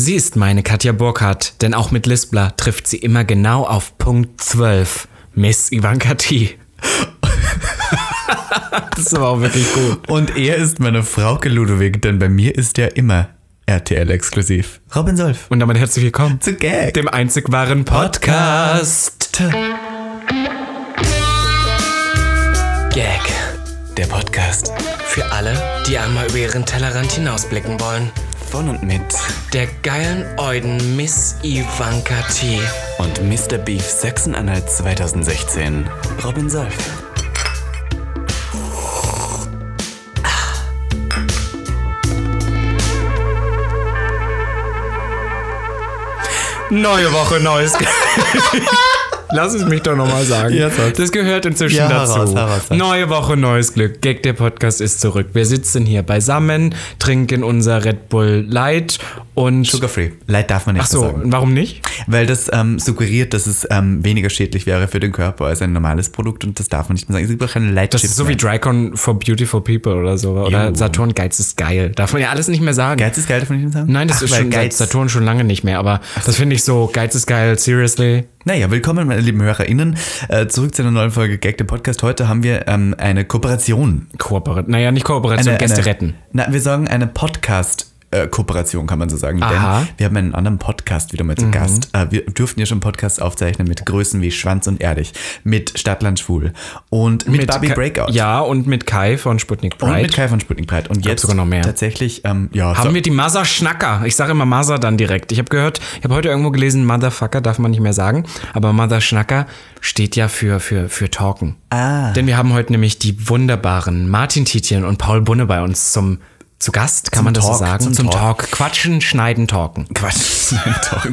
Sie ist meine Katja Burkhardt, denn auch mit Lispler trifft sie immer genau auf Punkt 12. Miss Ivanka T. das ist aber auch wirklich gut. Und er ist meine Frauke Ludwig, denn bei mir ist er immer RTL-exklusiv. Robin Solf. Und damit herzlich willkommen Zu Gag. dem einzig wahren Podcast. Gag. Der Podcast. Für alle, die einmal über ihren Tellerrand hinausblicken wollen. Von und mit. Der geilen Euden Miss Ivanka T. Und Mr. Beef Sachsen-Anhalt 2016. Robin Solf. Neue Woche, neues Glück. Lass es mich doch nochmal sagen. Das gehört inzwischen Ja, dazu. heraus, heraus, sag. Neue Woche, neues Glück. Gag, der Podcast ist zurück. Wir sitzen hier beisammen, trinken unser Red Bull Light und... Sugar Free. Leid darf man nicht Ach so, sagen. warum nicht? Weil das ähm, suggeriert, dass es ähm, weniger schädlich wäre für den Körper als ein normales Produkt und das darf man nicht mehr sagen. Es gibt auch keine Light Das ist so wie Drycon for Beautiful People oder so. Oder Jo. Saturn Geiz ist geil. Darf man ja alles nicht mehr sagen. Geiz ist geil, darf man nicht mehr sagen? Nein, das Ach, ist schon Geiz. Saturn schon lange nicht mehr. Aber das finde ich so, Geiz ist geil, seriously. Naja, willkommen, meine lieben HörerInnen. Äh, zurück zu einer neuen Folge Gag, dem Podcast. Heute haben wir ähm, eine Kooperation. Kooperation. Naja, nicht Kooperation, Gäste retten. Na, wir sagen eine Podcast- äh, Kooperation kann man so sagen, Aha. denn wir haben einen anderen Podcast wieder mal zu Gast. Äh, wir durften ja schon Podcasts aufzeichnen mit Größen wie Schwanz und Erdig, mit Stadtland Schwul und mit, Barbie Ka- Breakout. Ja, und mit Kai von Sputnik Pride. Und mit Kai von Sputnik Pride. Und jetzt sogar noch mehr. tatsächlich, ähm, ja, haben so, wir die Mother Schnacker. Ich sage immer Mother dann direkt. Ich habe gehört, ich habe heute irgendwo gelesen, Motherfucker darf man nicht mehr sagen. Aber Mother Schnacker steht ja für, für, für Talken. Ah. Denn wir haben heute nämlich die wunderbaren Martin Tietjen und Paul Bunne bei uns zum zu Gast, kann Zum man das Talk, so sagen? zum Talk. Talk. Quatschen, schneiden, talken. Quatsch, nein, doch.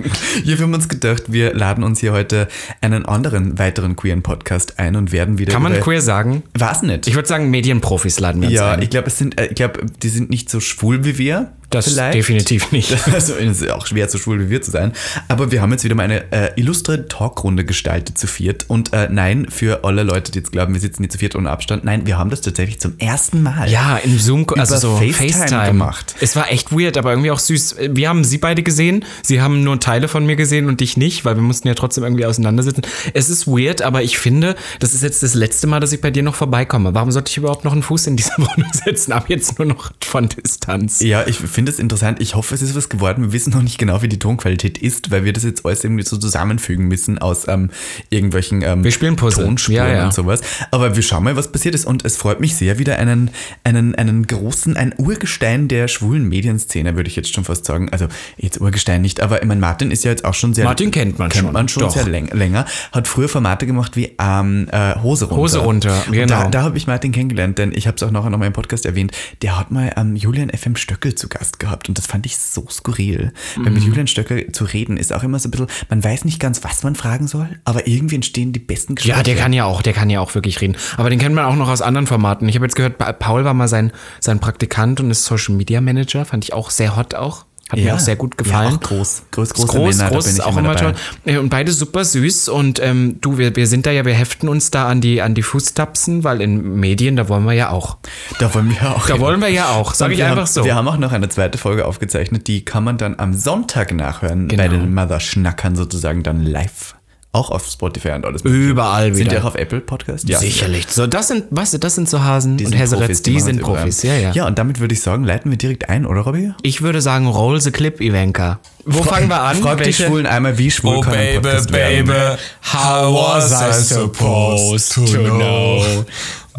Hier haben wir uns gedacht, wir laden uns hier heute einen anderen weiteren queeren Podcast ein und werden wieder Kann man queer sagen? War's nicht? Ich würde sagen, Medienprofis laden wir uns ja, ein. ich glaube, es sind, äh, ich glaube, die sind nicht so schwul wie wir. Das vielleicht. definitiv nicht. Also es ist auch schwer, so schwul wie wir zu sein. Aber wir haben jetzt wieder mal eine äh, illustre Talkrunde gestaltet zu viert. Und äh, nein, für alle Leute, die jetzt glauben, wir sitzen hier zu viert ohne Abstand, nein, wir haben das tatsächlich zum ersten Mal. Ja, im Zoom, also so FaceTime FaceTime, gemacht. Es war echt weird, aber irgendwie auch süß. Wir haben sie beide gesehen. Sie haben nur Teile von mir gesehen und dich nicht, weil wir mussten ja trotzdem irgendwie auseinandersitzen. Es ist weird, aber ich finde, das ist jetzt das letzte Mal, dass ich bei dir noch vorbeikomme. Warum sollte ich überhaupt noch einen Fuß in dieser Wohnung setzen? Ab jetzt nur noch von Distanz. Ja, ich finde es interessant. Ich hoffe, es ist was geworden. Wir wissen noch nicht genau, wie die Tonqualität ist, weil wir das jetzt alles irgendwie so zusammenfügen müssen aus ähm, irgendwelchen ähm, Wir spielen Puzzle. Tonspuren Ja, ja. und sowas. Aber wir schauen mal, was passiert ist. Und es freut mich sehr, wieder einen, einen, einen großen, ein Urgestein der schwulen Medienszene, würde ich jetzt schon fast sagen. Also jetzt Urgestein nicht, aber ich meine, Martin ist ja jetzt auch schon sehr... Martin kennt man kennt schon, man schon doch. sehr läng länger. Hat früher Formate gemacht wie ähm, äh, Hose runter. Hose runter, Und genau. Da, da habe ich Martin kennengelernt, denn ich habe es auch nachher noch mal im Podcast erwähnt. Der hat mal ähm, Julian FM Stöckel zu Gast gehabt und das fand ich so skurril. Weil Mhm. mit Julian Stöckel zu reden ist auch immer so ein bisschen, man weiß nicht ganz, was man fragen soll, aber irgendwie entstehen die besten Gespräche. Ja, der kann ja auch, der kann ja auch wirklich reden. Aber den kennt man auch noch aus anderen Formaten. Ich habe jetzt gehört, Pa- Paul war mal sein, sein Praktikant und ist Social Media Manager. Fand ich auch sehr hot auch. Hat mir auch sehr gut gefallen. Ja, auch groß. Groß, groß, groß, Männer, groß, bin ist ich auch immer dabei. toll. Äh, Und beide super süß. Und ähm, du, wir, wir sind da ja, wir heften uns da an die, an die Fußtapsen, weil in Medien, da wollen wir ja auch. Da wollen wir auch. Da wollen wir ja auch, sag Und ich einfach haben, so. Wir haben auch noch eine zweite Folge aufgezeichnet, die kann man dann am Sonntag nachhören, bei Genau. den Mother-Schnackern sozusagen dann live. Auch auf Spotify und alles. Überall Sind die wieder. auch auf Apple Podcast? Sicherlich. So, das sind, weißt du, das sind so Hasen Die und Profis, die, machen sind. Profis. Ja, ja, Ja, und damit würde ich sagen, leiten wir direkt ein, oder Robby? Ich würde sagen, roll the clip, Ivanka. Wo fangen wir an? Frag die Schwulen einmal, wie schwul Oh kann ein baby, Podcast werden. baby, how was I supposed to know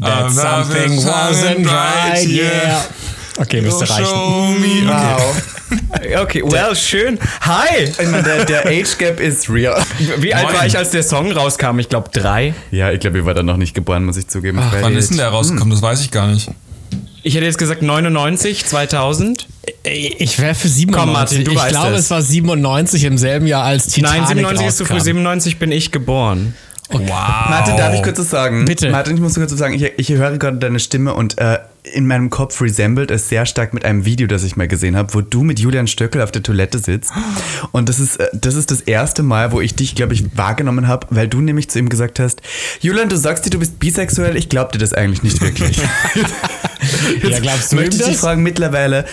that something wasn't right, yeah. Okay, müsste reichen. Show me. Wow. Okay, well, schön. Hi! Ich meine, der, der Age Gap ist real. Wie alt Moin. war ich, als der Song rauskam? Ich glaube drei. Ja, ich glaube, ich war da noch nicht geboren, muss ich zugeben. Ach, wann ist denn der rausgekommen? Das weiß ich gar nicht. Ich hätte jetzt gesagt 99, 2000. Ich wäre für 97. Komm, Martin, du ich weißt glaube, es. es war 97 im selben Jahr als Titanic Nein, 97 ist zu früh, rauskam. 97 bin ich geboren. Wow. Martin, darf ich kurz was sagen? Bitte. Martin, ich muss kurz was sagen. Ich, ich höre gerade deine Stimme und äh, in meinem Kopf resembled es sehr stark mit einem Video, das ich mal gesehen habe, wo du mit Julian Stöckel auf der Toilette sitzt. Und das ist, äh, das ist das erste Mal, wo ich dich, glaube ich, wahrgenommen habe, weil du nämlich zu ihm gesagt hast, Julian, du sagst dir, du bist bisexuell, ich glaube dir das eigentlich nicht wirklich. Ja, glaubst du möchte ich dich fragen, mittlerweile,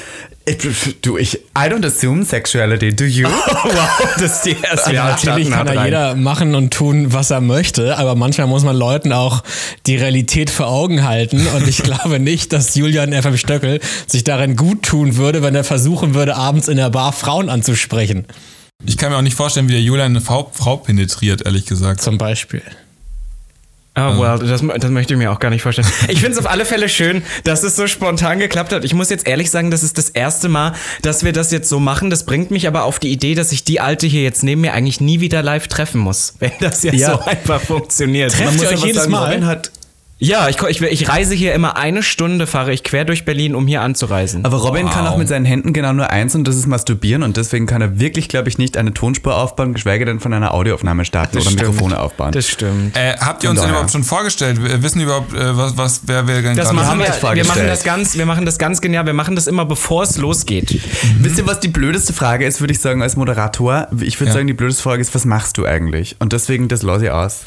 Ich, du, ich, I don't assume sexuality, do you? wow, das ist die erste Ja, natürlich kann da jeder machen und tun, was er möchte, aber manchmal muss man Leuten auch die Realität vor Augen halten und ich glaube nicht, dass Julian FM Stöckel sich darin gut tun würde, wenn er versuchen würde, abends in der Bar Frauen anzusprechen. Ich kann mir auch nicht vorstellen, wie der Julian eine Frau, Frau penetriert, ehrlich gesagt. Zum Beispiel. Oh, well, das, das möchte ich mir auch gar nicht vorstellen. Ich finde es auf alle Fälle schön, dass es so spontan geklappt hat. Ich muss jetzt ehrlich sagen, das ist das erste Mal, dass wir das jetzt so machen. Das bringt mich aber auf die Idee, dass ich die Alte hier jetzt neben mir eigentlich nie wieder live treffen muss, wenn das jetzt Ja. so einfach funktioniert. Trefft Man muss euch jedes sagen, Mal? Robin hat ja, ich, ich, ich reise hier immer eine Stunde, fahre ich quer durch Berlin, um hier anzureisen. Aber Robin kann auch mit seinen Händen genau nur eins und das ist masturbieren und deswegen kann er wirklich, glaube ich, nicht eine Tonspur aufbauen, geschweige denn von einer Audioaufnahme starten oder stimmt. Mikrofone aufbauen. Das stimmt. Äh, habt ihr uns denn überhaupt schon vorgestellt? Wir Wissen überhaupt, äh, was, was, wer wir denn Das gerade machen haben wir, wir machen das ganz, wir machen das ganz genial. Wir machen das immer, bevor es losgeht. Wisst ihr, was die blödeste Frage ist, würde ich sagen, als Moderator? Ich würde Ja. sagen, die blödeste Frage ist, was machst du eigentlich? Und deswegen, das lasse ich aus.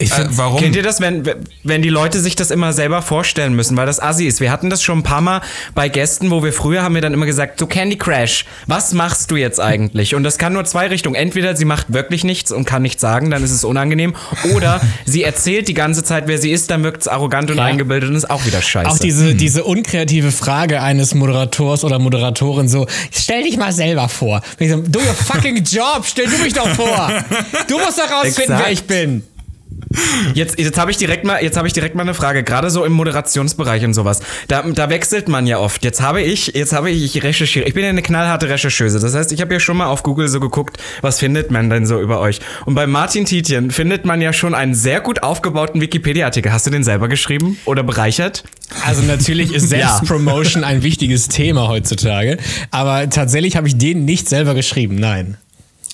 Ich Äh, finde warum? Kennt ihr das, wenn, wenn die Leute sich das immer selber vorstellen müssen, weil das assi ist? Wir hatten das schon ein paar Mal bei Gästen, wo wir früher haben wir dann immer gesagt, so Candy Crash, was machst du jetzt eigentlich? Und das kann nur zwei Richtungen. Entweder sie macht wirklich nichts und kann nichts sagen, dann ist es unangenehm. Oder sie erzählt die ganze Zeit, wer sie ist, dann wirkt es arrogant und Ja. eingebildet und ist auch wieder scheiße. auch diese, diese unkreative Frage eines Moderators oder Moderatorin so, stell dich mal selber vor. So, Do your fucking job, stell du mich doch vor. Du musst doch rausfinden, Exakt. wer ich bin. Jetzt, jetzt habe ich direkt mal, jetzt habe ich direkt mal eine Frage, gerade so im Moderationsbereich und sowas. Da, da wechselt man ja oft. Jetzt habe ich, jetzt habe ich, ich recherchiere. Ich bin ja eine knallharte Rechercheuse. Das heißt, ich habe ja schon mal auf Google so geguckt, was findet man denn so über euch? Und bei Martin Tietjen findet man ja schon einen sehr gut aufgebauten Wikipedia-Artikel. Hast du den selber geschrieben oder bereichert? Also natürlich ist Selbstpromotion ein wichtiges Thema heutzutage, aber tatsächlich habe ich den nicht selber geschrieben, nein.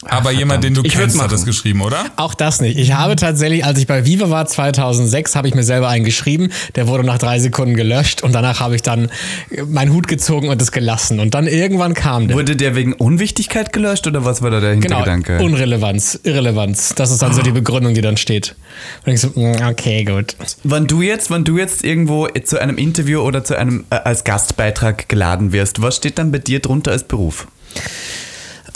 Aber jemand, den du kennst, hat das geschrieben, oder? Auch das nicht. Ich habe tatsächlich, als ich bei Viva war 2006, habe ich mir selber einen geschrieben. Der wurde nach drei Sekunden gelöscht und danach habe ich dann meinen Hut gezogen und es gelassen. Und dann irgendwann kam der. Wurde der wegen Unwichtigkeit gelöscht oder was war da der Genau, Hintergedanke? Unrelevanz, Irrelevanz. Das ist dann so die Begründung, die dann steht. Und ich so, mm, okay, gut. Wenn du jetzt, wenn du jetzt irgendwo zu einem Interview oder zu einem äh, als Gastbeitrag geladen wirst, was steht dann bei dir drunter als Beruf?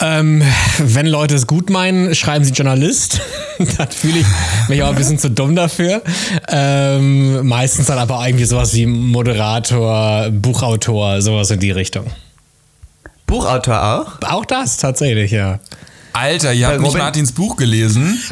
Ähm, wenn Leute es gut meinen, schreiben sie Journalist. dann fühle ich mich auch ein bisschen zu dumm dafür. Ähm, meistens dann aber irgendwie sowas wie Moderator, Buchautor, sowas in die Richtung. Buchautor auch? Auch das tatsächlich, ja. Alter, ihr habt nicht Martins Buch gelesen.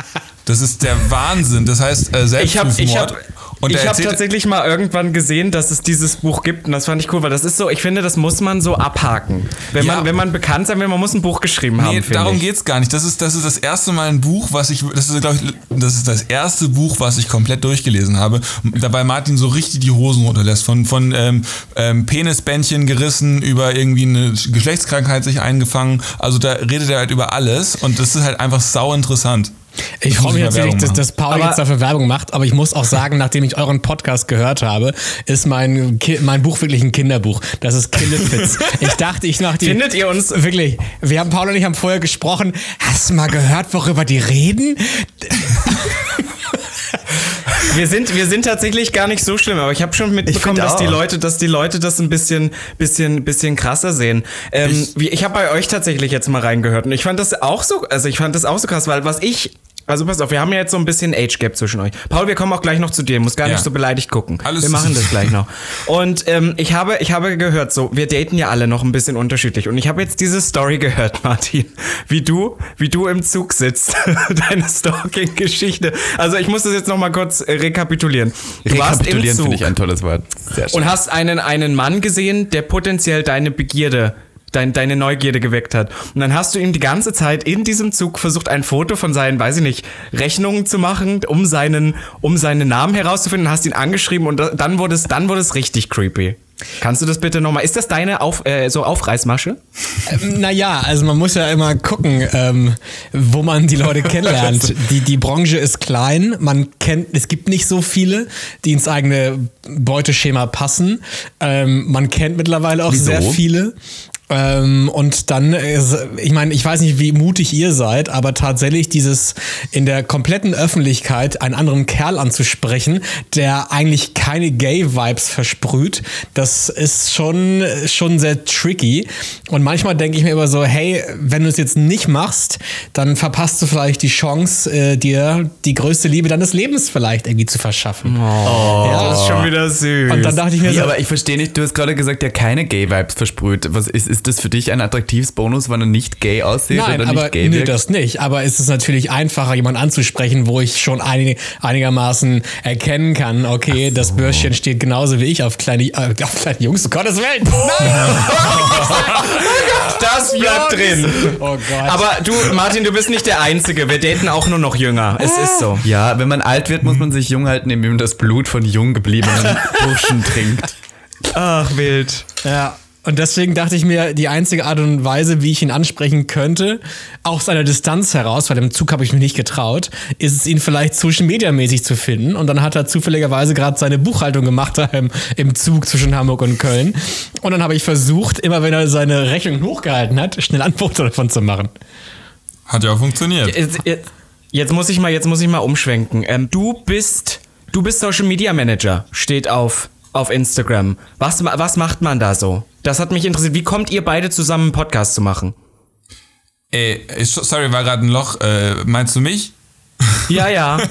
Das ist der Wahnsinn. Das heißt äh, Ich habe ich Selbstmord. hab, Und ich hab erzählt- tatsächlich mal irgendwann gesehen, dass es dieses Buch gibt und das fand ich cool, weil das ist so, ich finde, das muss man so abhaken. Wenn, Ja. man, wenn man bekannt sein will, man muss ein Buch geschrieben haben, Nee, darum ich. geht's gar nicht. Das ist, das ist das erste Mal ein Buch, was ich, das ist, glaube ich, das ist das erste Buch, was ich komplett durchgelesen habe. Dabei Martin so richtig die Hosen runterlässt. Von, von ähm, ähm, Penisbändchen gerissen über irgendwie eine Geschlechtskrankheit sich eingefangen. Also da redet er halt über alles und das ist halt einfach sau interessant. Ich freue mich Werbung dass, dass Paul Aber- jetzt dafür Werbung macht, aber ich muss auch sagen, nachdem ich euren Podcast gehört habe, ist mein, Ki mein Buch wirklich ein Kinderbuch. Das ist Killefits. ich dachte, ich mache die. Findet ihr uns- Wirklich. Wir haben Paul und ich haben vorher gesprochen. Hast du mal gehört, worüber die reden? Wir sind, wir sind tatsächlich gar nicht so schlimm, aber ich habe schon mitbekommen, dass die. Leute, dass die Leute das ein bisschen, bisschen, bisschen krasser sehen. Ähm, Ich- ich habe bei euch tatsächlich jetzt mal reingehört und ich fand das auch so, also ich fand das auch so krass, weil was ich also pass auf, wir haben ja jetzt so ein bisschen Age Gap zwischen euch. Paul, wir kommen auch gleich noch zu dir, muss gar Ja. nicht so beleidigt gucken. Alles wir machen das gleich noch. Und ähm, ich habe, ich habe gehört, so wir daten ja alle noch ein bisschen unterschiedlich. Und ich habe jetzt diese Story gehört, Martin, wie du, wie du im Zug sitzt, deine Stalking-Geschichte. Also ich muss das jetzt noch mal kurz äh, rekapitulieren. Du Rekapitulieren finde ich ein tolles Wort. Sehr schön. und hast einen, einen Mann gesehen, der potenziell deine Begierde, dein, deine Neugierde geweckt hat. Und dann hast du ihm die ganze Zeit in diesem Zug versucht, ein Foto von seinen, weiß ich nicht, Rechnungen zu machen, um seinen, um seinen Namen herauszufinden, hast ihn angeschrieben und da- dann wurde es, dann wurde es richtig creepy. Kannst du das bitte nochmal? Ist das deine Auf, äh, so Aufreißmasche? Ähm, naja, also man muss ja immer gucken, ähm, wo man die Leute kennenlernt. Die, die Branche ist klein, man kennt, es gibt nicht so viele, die ins eigene Beuteschema passen. Ähm, man kennt mittlerweile auch Wieso? sehr viele. Ähm, und dann, ich meine, ich weiß nicht, wie mutig ihr seid, aber tatsächlich dieses in der kompletten Öffentlichkeit einen anderen Kerl anzusprechen, der eigentlich keine Gay-Vibes versprüht, das ist schon, schon sehr tricky. Und manchmal denke ich mir immer so, hey, wenn du es jetzt nicht machst, dann verpasst du vielleicht die Chance, äh, dir die größte Liebe deines Lebens vielleicht irgendwie zu verschaffen. Oh, Ja. das ist schon wieder süß. Und dann dachte ich mir so, aber ich verstehe nicht, du hast gerade gesagt, der keine Gay-Vibes versprüht. Was ist, ist das für dich ein attraktives Bonus, wenn er nicht gay aussieht Nein, oder aber nicht gay nee, wirkt? das nicht. Aber es ist natürlich einfacher, jemanden anzusprechen, wo ich schon einig, einigermaßen erkennen kann, okay, das Bürschchen steht genauso wie ich auf kleine, äh, auf kleine Jungs, um Gottes Willen. Nein! das bleibt drin. Oh Gott. Aber du, Martin, du bist nicht der Einzige. Wir daten auch nur noch jünger. Es ist so. Ja, wenn man alt wird, muss man sich jung halten, indem man das Blut von jung gebliebenen Burschen trinkt. Ach, wild. Ja. Und deswegen dachte ich mir, die einzige Art und Weise, wie ich ihn ansprechen könnte, auch aus einer Distanz heraus, weil im Zug habe ich mich nicht getraut, ist es, ihn vielleicht Social Media mäßig zu finden. Und dann hat er zufälligerweise gerade seine Buchhaltung gemacht im, im Zug zwischen Hamburg und Köln. Und dann habe ich versucht, immer wenn er seine Rechnung hochgehalten hat, schnell ein Foto davon zu machen. Hat ja auch funktioniert. Jetzt, jetzt- jetzt muss ich mal, jetzt muss ich mal umschwenken. Ähm, du bist, du bist Social Media Manager, steht auf, auf Instagram. Was, was macht man da so? Das hat mich interessiert. Wie kommt ihr beide zusammen, einen Podcast zu machen? Ey, sorry, war gerade ein Loch. Äh, meinst du mich? Ja, ja.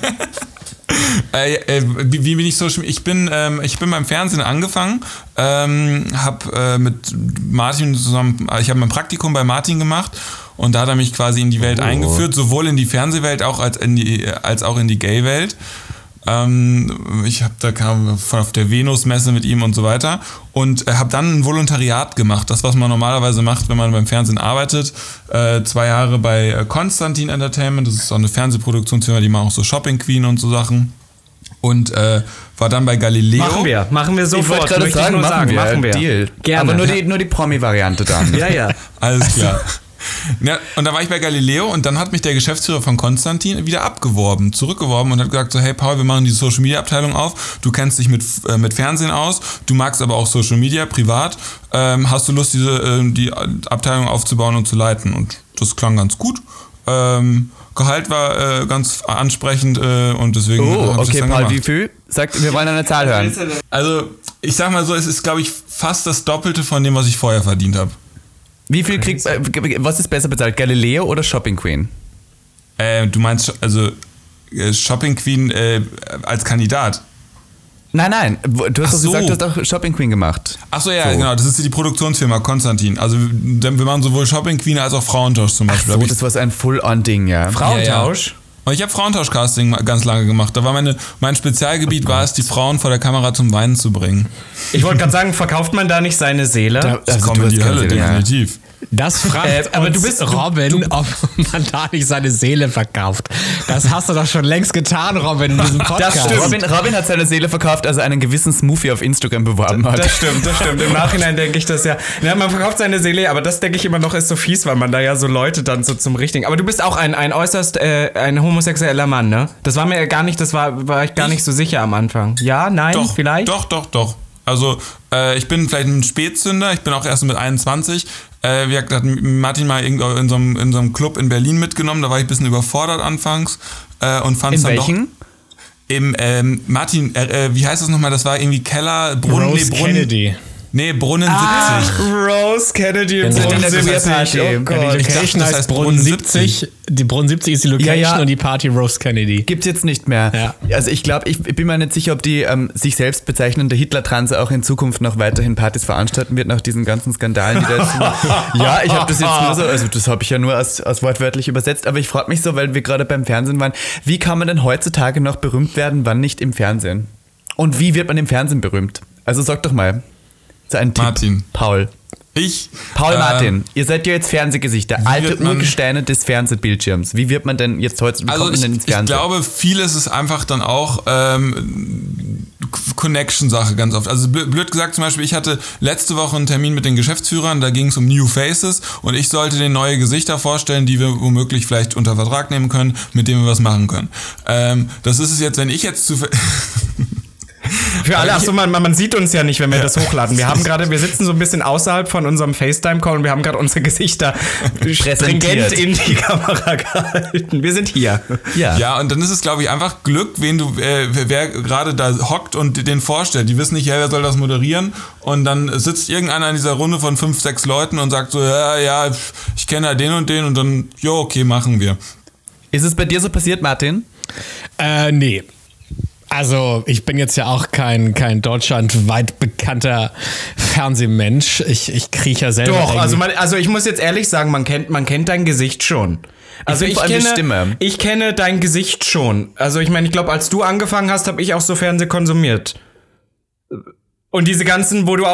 Äh, äh, wie, wie bin ich so? Ich bin, ähm, ich bin beim Fernsehen angefangen, ähm, habe äh, mit Martin zusammen, äh, ich habe mein Praktikum bei Martin gemacht und da hat er mich quasi in die Welt eingeführt, sowohl in die Fernsehwelt auch als in die, als auch in die Gay-Welt. Ähm, ich habe da kam von auf der Venus-Messe mit ihm und so weiter und äh, habe dann ein Volontariat gemacht, das was man normalerweise macht, wenn man beim Fernsehen arbeitet. Äh, zwei Jahre bei äh, Konstantin Entertainment, das ist so eine Fernsehproduktionsfirma, die machen auch so Shopping Queen und so Sachen. Und äh, war dann bei Galileo. Machen wir, machen wir Ich sofort. wollte gerade sagen, machen sagen, wir. machen wir. Deal. Gerne. Aber nur die, nur die Promi-Variante dann. ja, ja. Alles klar. Ja, und da war ich bei Galileo und dann hat mich der Geschäftsführer von Konstantin wieder abgeworben, zurückgeworben und hat gesagt so, hey Paul, wir machen die Social Media Abteilung auf, du kennst dich mit, äh, mit Fernsehen aus, du magst aber auch Social Media privat, ähm, hast du Lust, diese, äh, die Abteilung aufzubauen und zu leiten? Und das klang ganz gut. Ähm, Gehalt war äh, ganz ansprechend äh, und deswegen Oh, okay, dann Paul, gemacht. wie viel? Sagt, wir wollen eine Zahl hören. Also, ich sag mal so, es ist, glaube ich, fast das Doppelte von dem, was ich vorher verdient habe. Wie viel kriegt, äh, was ist besser bezahlt, Galileo oder Shopping Queen? Äh, du meinst, also äh, Shopping Queen äh, als Kandidat? Nein, nein, du hast Ach doch so. gesagt, du hast auch Shopping Queen gemacht. Ach so, ja, So. genau. Das ist die Produktionsfirma Konstantin. Also wir machen sowohl Shopping Queen als auch Frauentausch zum Beispiel. So, Hab ich- das war so ein Full-on-Ding, ja. Frauentausch. Und ich habe Frauentausch-Casting ganz lange gemacht. Da war meine, mein Spezialgebiet war es, die Frauen vor der Kamera zum Weinen zu bringen. Ich wollte gerade sagen, verkauft man da nicht seine Seele? Da- Das Also, kommt du in die Hölle, Seele, ja. Das fragt Äh, aber uns du bist- du- Robin, ob man da nicht seine Seele verkauft. Das hast du doch schon längst getan, Robin, in diesem Podcast. Das stimmt. Robin, Robin hat seine Seele verkauft, als er einen gewissen Smoothie auf Instagram beworben hat. Das stimmt, das stimmt. Im Nachhinein denke ich das ja. ja. Man verkauft seine Seele, aber das denke ich immer noch ist so fies, weil man da ja so Leute dann so zum richtigen. Aber du bist auch ein, ein äußerst äh, ein homosexueller Mann, ne? Das war mir gar nicht, das war, war ich gar Ich? nicht so sicher am Anfang. Ja, nein, Doch, vielleicht? Doch, doch, doch. Also äh, ich bin vielleicht ein Spätzünder, ich bin auch erst mit 21. Äh, wie gesagt, hat Martin mal irgendwo in so, einem, in so einem Club in Berlin mitgenommen, da war ich ein bisschen überfordert anfangs äh, und fand es In dann welchen? doch... Im, ähm, Martin, äh, äh, wie heißt das nochmal? Das war irgendwie Keller, Brunnen, Rose nee, Brunnen, Kennedy. Nee, Brunnen 70. Rose Kennedy im. Brunnen In der 70. Party. Oh Gott. die dachte, Location das heißt Brunnen Brunnen 70. Die Brunnen 70 ist die Location Ja, ja. und die Party Rose Kennedy. Gibt's jetzt nicht mehr. Ja. Also ich glaube, ich, ich bin mir nicht sicher, ob die ähm, sich selbst bezeichnende Hitler-Transe auch in Zukunft noch weiterhin Partys veranstalten wird nach diesen ganzen Skandalen, die. Ja, ich habe das jetzt nur so, also das habe ich ja nur als, als wortwörtlich übersetzt, aber ich frage mich so, weil wir gerade beim Fernsehen waren, wie kann man denn heutzutage noch berühmt werden, wann nicht im Fernsehen? Und wie wird man im Fernsehen berühmt? Also sag doch mal. So ein Tipp. Martin. Paul. Ich. Paul äh, Martin, ihr seid ja jetzt Fernsehgesichter, alte man- Urgesteine des Fernsehbildschirms. Wie wird man denn jetzt heute, wie Also kommt man ich, denn ins ich Fernsehen? glaube, vieles ist einfach dann auch ähm, Connection-Sache ganz oft. Also blöd blöd gesagt zum Beispiel, ich hatte letzte Woche einen Termin mit den Geschäftsführern, da ging es um New Faces und ich sollte den neue Gesichter vorstellen, die wir womöglich vielleicht unter Vertrag nehmen können, mit denen wir was machen können. Ähm, das ist es jetzt, wenn ich jetzt zu... Für alle, achso, man, man sieht uns ja nicht, wenn wir das hochladen. Wir haben gerade, wir sitzen so ein bisschen außerhalb von unserem FaceTime-Call und wir haben gerade unsere Gesichter stringent in die Kamera gehalten. Wir sind hier. Ja. ja, und dann ist es, glaube ich, einfach Glück, wen du, äh, wer gerade da hockt und den vorstellt. Die wissen nicht, ja, wer soll das moderieren. Und dann sitzt irgendeiner in dieser Runde von fünf, sechs Leuten und sagt so, ja, ja, ich kenne ja den und den und dann, jo, okay, machen wir. Ist es bei dir so passiert, Martin? Äh, nee. Also, ich bin jetzt ja auch kein, kein deutschlandweit bekannter Fernsehmensch. Ich, ich kriege ja selber. Doch, also, man, also ich muss jetzt ehrlich sagen, man kennt, man kennt dein Gesicht schon. Also ich, ich kenne, Stimme. ich kenne dein Gesicht schon. Also ich meine, ich glaube, als du angefangen hast, habe ich auch so Fernseh konsumiert. Und diese ganzen, wo du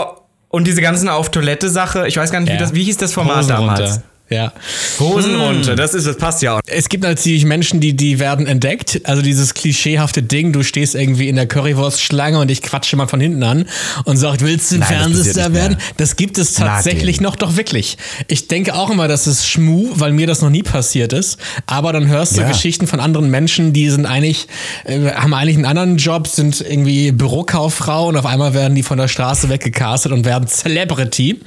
und diese ganzen auf Toilette Sache, ich weiß gar nicht, ja. wie das, wie hieß das Format Hosen damals? Runter. Ja. Hosen runter, das ist, das passt ja auch. Es gibt natürlich Menschen, die, die werden entdeckt. Also dieses klischeehafte Ding, du stehst irgendwie in der Currywurstschlange und ich quatsche mal von hinten an und sagt, willst du ein Fernsehstar werden? Das gibt es tatsächlich noch doch wirklich. Ich denke auch immer, das ist Schmu, weil mir das noch nie passiert ist. Aber dann hörst du ja. Geschichten von anderen Menschen, die sind eigentlich, äh, haben eigentlich einen anderen Job, sind irgendwie Bürokauffrau und auf einmal werden die von der Straße weggecastet und werden Celebrity.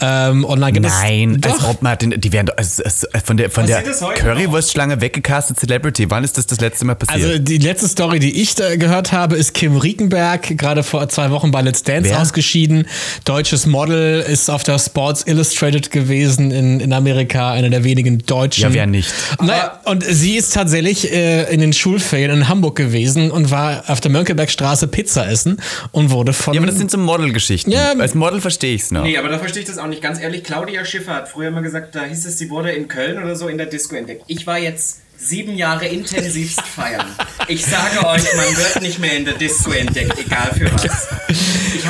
Ähm, und dann gibt Nein, es, als ob Martin, die werden also, also, von der, von der Currywurstschlange weggecastet Celebrity. Wann ist das das letzte Mal passiert? Also die letzte Story, die ich da gehört habe, ist Kim Riekenberg, gerade vor zwei Wochen bei Let's Dance Wer? ausgeschieden. Deutsches Model, ist auf der Sports Illustrated gewesen in, in Amerika, einer der wenigen Deutschen. Ja, wer nicht. Naja, und sie ist tatsächlich äh, in den Schulferien in Hamburg gewesen und war auf der Mönckebergstraße Pizza essen und wurde von... Ja, aber das sind so Modelgeschichten. Ja, Als Model verstehe ich es noch. Nee, aber da verstehe ich das auch nicht. Ganz ehrlich, Claudia Schiffer hat früher immer gesagt, da hieß es, sie wurde in Köln oder so in der Disco entdeckt. Ich war jetzt sieben Jahre intensivst feiern. Ich sage euch, man wird nicht mehr in der Disco entdeckt, egal für was.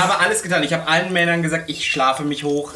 Ich habe alles getan. Ich habe allen Männern gesagt, ich schlafe mich hoch.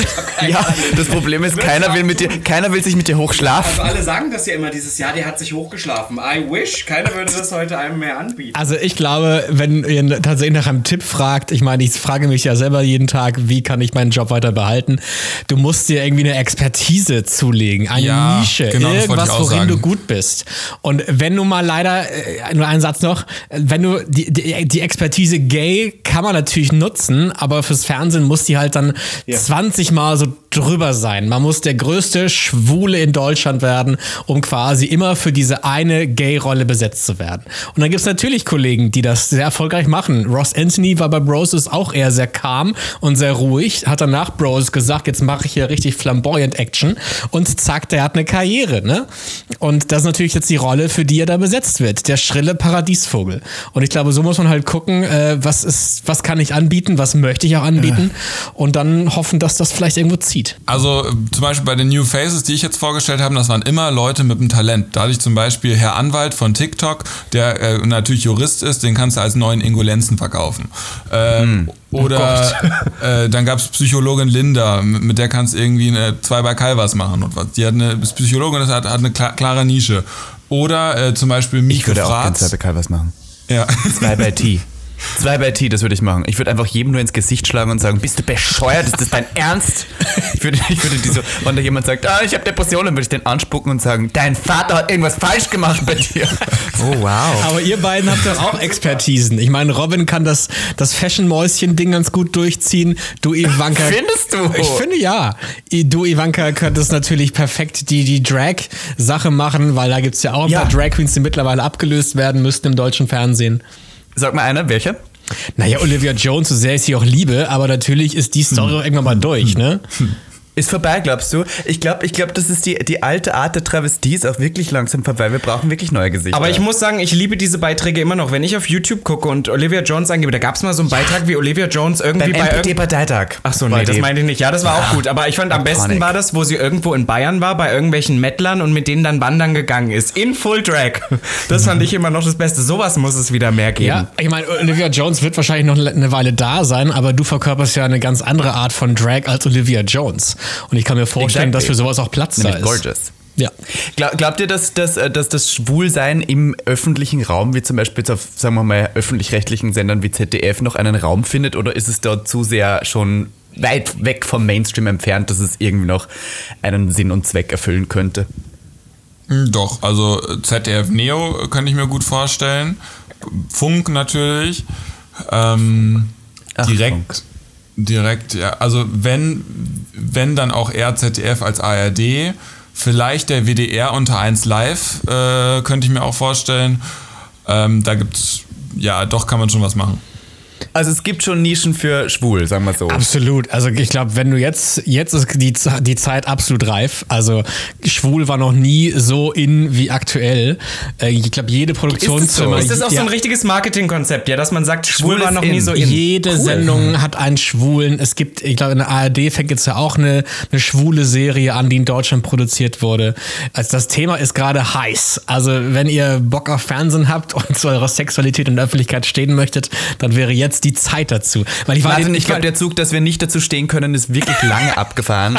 Ja, das Problem ist, keiner will, mit dir, keiner will sich mit dir hochschlafen. Also alle sagen das ja immer dieses Jahr, der hat sich hochgeschlafen. I wish, keiner würde das heute einem mehr anbieten. Also ich glaube, wenn ihr tatsächlich nach einem Tipp fragt, ich meine, ich frage mich ja selber jeden Tag, wie kann ich meinen Job weiter behalten? Du musst dir irgendwie eine Expertise zulegen, eine ja, Nische, genau, irgendwas, worin sagen. du gut bist. Und wenn du mal leider, äh, nur einen Satz noch, wenn du die, die, die, Expertise Gay kann man natürlich nutzen, aber fürs Fernsehen muss die halt dann ja. 20 Mal so drüber sein. Man muss der größte Schwule in Deutschland werden, um quasi immer für diese eine Gay-Rolle besetzt zu werden. Und dann gibt es natürlich Kollegen, die das sehr erfolgreich machen. Ross Anthony war bei Bros auch eher sehr calm und sehr ruhig, hat danach Bros gesagt, jetzt mache ich hier richtig flamboyant Action und zack, der hat eine Karriere. Ne? Und das ist natürlich jetzt die Rolle, für die er da besetzt wird. Der schrille Paradiesvogel. Und ich glaube, so muss man halt gucken, äh, was ist, was kann ich anbieten, was möchte ich auch anbieten und dann hoffen, dass das vielleicht irgendwo zieht. Also zum Beispiel bei den New Faces, die ich jetzt vorgestellt habe, das waren immer Leute mit einem Talent. Da hatte ich zum Beispiel Herr Anwalt von TikTok, der äh, natürlich Jurist ist, den kannst du als neuen Ingolenzen verkaufen. Ähm, oh oder äh, dann gab es Psychologin Linda, mit der kannst du irgendwie eine, zwei bei Calvas machen und was. Die hat eine Psychologin, das hat, hat eine klare Nische. Oder äh, zum Beispiel Mieke Ich würde Fratz. auch gerne zwei bei Calvas machen. Ja. Zwei bei T. Zwei bei T, das würde ich machen. Ich würde einfach jedem nur ins Gesicht schlagen und sagen, bist du bescheuert? Ist das dein Ernst? Ich würde, ich würde die so, wenn da jemand sagt, ah, ich habe Depressionen, würde ich den anspucken und sagen, dein Vater hat irgendwas falsch gemacht bei dir. Oh, wow. Aber ihr beiden habt doch auch Expertisen. Ich meine, Robin kann das, das Fashion-Mäuschen-Ding ganz gut durchziehen. Du, Ivanka. Findest du? Ich finde ja. Du, Ivanka, könntest natürlich perfekt die, die Drag-Sache machen, weil da gibt es ja auch ein ja. paar Drag Queens, die mittlerweile abgelöst werden müssten im deutschen Fernsehen. Sag mal einer, welche? Naja, Olivia Jones, so sehr ich sie auch liebe, aber natürlich ist die Story hm. irgendwann mal durch, ne? Hm. Ist vorbei, glaubst du? Ich glaube, ich glaub, das ist die, die alte Art der Travestie ist auch wirklich langsam vorbei. Wir brauchen wirklich neue Gesichter. Aber ich muss sagen, ich liebe diese Beiträge immer noch. Wenn ich auf YouTube gucke und Olivia Jones angebe, da gab es mal so einen Beitrag wie Olivia Jones irgendwie Beim bei MPD-Parteitag. Ach so, nee, das meinte ich nicht. Ja, das war ja. auch gut. Aber ich fand am besten war das, wo sie irgendwo in Bayern war, bei irgendwelchen Mettlern und mit denen dann wandern gegangen ist. In Full Drag. Das fand ich immer noch das Beste. Sowas muss es wieder mehr geben. Ja, ich meine, Olivia Jones wird wahrscheinlich noch eine Weile da sein, aber du verkörperst ja eine ganz andere Art von Drag als Olivia Jones. Und ich kann mir vorstellen, exactly. dass für sowas auch Platz Nämlich da ist. Gorgeous. Ja. Glaub, glaubt ihr, dass, dass, äh, dass das Schwulsein im öffentlichen Raum, wie zum Beispiel auf, sagen wir mal, öffentlich-rechtlichen Sendern wie ZDF, noch einen Raum findet oder ist es da zu sehr schon weit weg vom Mainstream entfernt, dass es irgendwie noch einen Sinn und Zweck erfüllen könnte? Hm, doch, also ZDF Neo könnte ich mir gut vorstellen. Funk natürlich. Ähm, Ach, direkt, direkt, ja. Also wenn, wenn dann auch eher ZDF als ARD. Vielleicht der WDR unter 1 Live, äh, könnte ich mir auch vorstellen. Ähm, da gibt's, ja, doch kann man schon was machen. Also es gibt schon Nischen für schwul, sagen wir so. Absolut. Also ich glaube, wenn du jetzt, jetzt ist die, die Zeit absolut reif. Also schwul war noch nie so in wie aktuell. Äh, Ich glaube, jede Produktionsfirma. Ist das auch so ja, ein richtiges Marketingkonzept, ja, dass man sagt, schwul, Schwul war ist noch in. nie so in. Jede Sendung hat einen Schwulen. Es gibt, ich glaube, in der ARD fängt jetzt ja auch eine, eine schwule Serie an, die in Deutschland produziert wurde. Also das Thema ist gerade heiß. Also wenn ihr Bock auf Fernsehen habt und zu eurer Sexualität in der Öffentlichkeit stehen möchtet, dann wäre jetzt die Zeit dazu. Weil ich war Martin, den- ich glaube, der Zug, dass wir nicht dazu stehen können, ist wirklich lange abgefahren.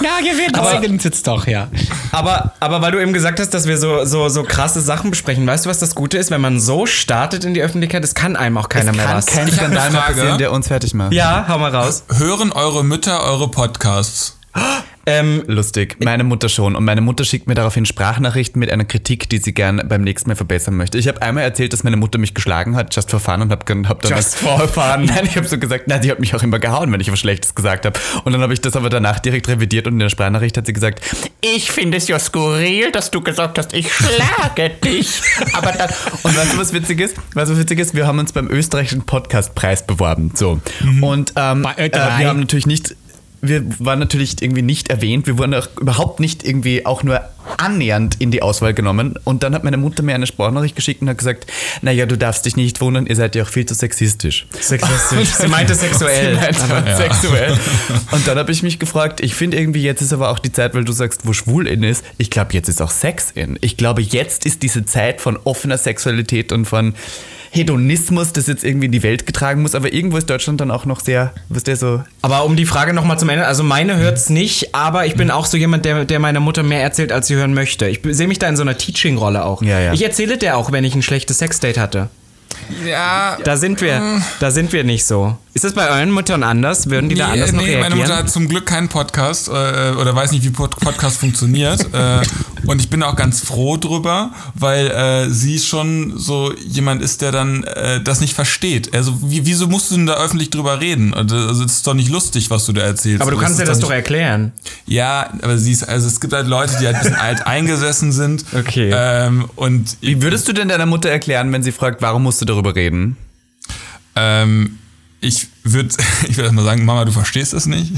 ja, wir beugen uns jetzt doch, ja. Aber, aber weil du eben gesagt hast, dass wir so, so, so krasse Sachen besprechen, weißt du, was das Gute ist? Wenn man so startet in die Öffentlichkeit, es kann einem auch keiner Es mehr kann was. kein Skandal mehr passieren, der uns fertig macht. ja, hau mal raus. Hören eure Mütter eure Podcasts? Ähm, Lustig. Meine Mutter schon. Und meine Mutter schickt mir daraufhin Sprachnachrichten mit einer Kritik, die sie gern beim nächsten Mal verbessern möchte. Ich habe einmal erzählt, dass meine Mutter mich geschlagen hat, just for fun, und habe hab dann. Just for fun. Nein, ich habe so gesagt, nein, die hat mich auch immer gehauen, wenn ich was Schlechtes gesagt habe. Und dann habe ich das aber danach direkt revidiert und in der Sprachnachricht hat sie gesagt, ich finde es ja skurril, dass du gesagt hast, ich schlage dich. Aber dann. Und weißt du, was witzig ist? Weißt du, was witzig ist? Wir haben uns beim österreichischen Podcastpreis beworben. So. Und ähm, äh, Ö3. wir haben natürlich nicht wir waren natürlich irgendwie nicht erwähnt. Wir wurden auch überhaupt nicht irgendwie auch nur annähernd in die Auswahl genommen. Und dann hat meine Mutter mir eine Sprachnachricht geschickt und hat gesagt, naja, du darfst dich nicht wundern, ihr seid ja auch viel zu sexistisch. sexistisch. Sie meinte sexuell. Sie meinte sexuell. Und dann habe ich mich gefragt, ich finde irgendwie, jetzt ist aber auch die Zeit, weil du sagst, wo schwul in ist. Ich glaube, jetzt ist auch Sex in. Ich glaube, jetzt ist diese Zeit von offener Sexualität und von Hedonismus, das jetzt irgendwie in die Welt getragen muss. Aber irgendwo ist Deutschland dann auch noch sehr, wisst ihr, so Aber um die Frage nochmal zum Ende, also meine hört's nicht, aber ich bin auch so jemand, der, der meiner Mutter mehr erzählt, als sie hören möchte. Ich sehe mich da in so einer Teaching-Rolle auch. Ja, ja. Ich erzähle der auch, wenn ich ein schlechtes Sexdate hatte. Ja. Da sind wir, da sind wir nicht so. Ist das bei euren Müttern anders? Würden die da anders noch reagieren? meine Mutter hat zum Glück keinen Podcast äh, oder weiß nicht, wie Pod Podcast funktioniert. äh, und ich bin auch ganz froh drüber, weil äh, sie schon so jemand ist, der dann äh, das nicht versteht. Also wie, wieso musst du denn da öffentlich drüber reden? Also es ist doch nicht lustig, was du da erzählst. aber du Also, kannst dir ist das doch erklären. Ja, aber sie ist, also es gibt halt Leute, die halt ein bisschen alt eingesessen sind. Okay. Ähm, und Wie würdest du denn deiner Mutter erklären, wenn sie fragt, warum musst du darüber reden? ähm, ich würde ich würd mal sagen, Mama, du verstehst das nicht.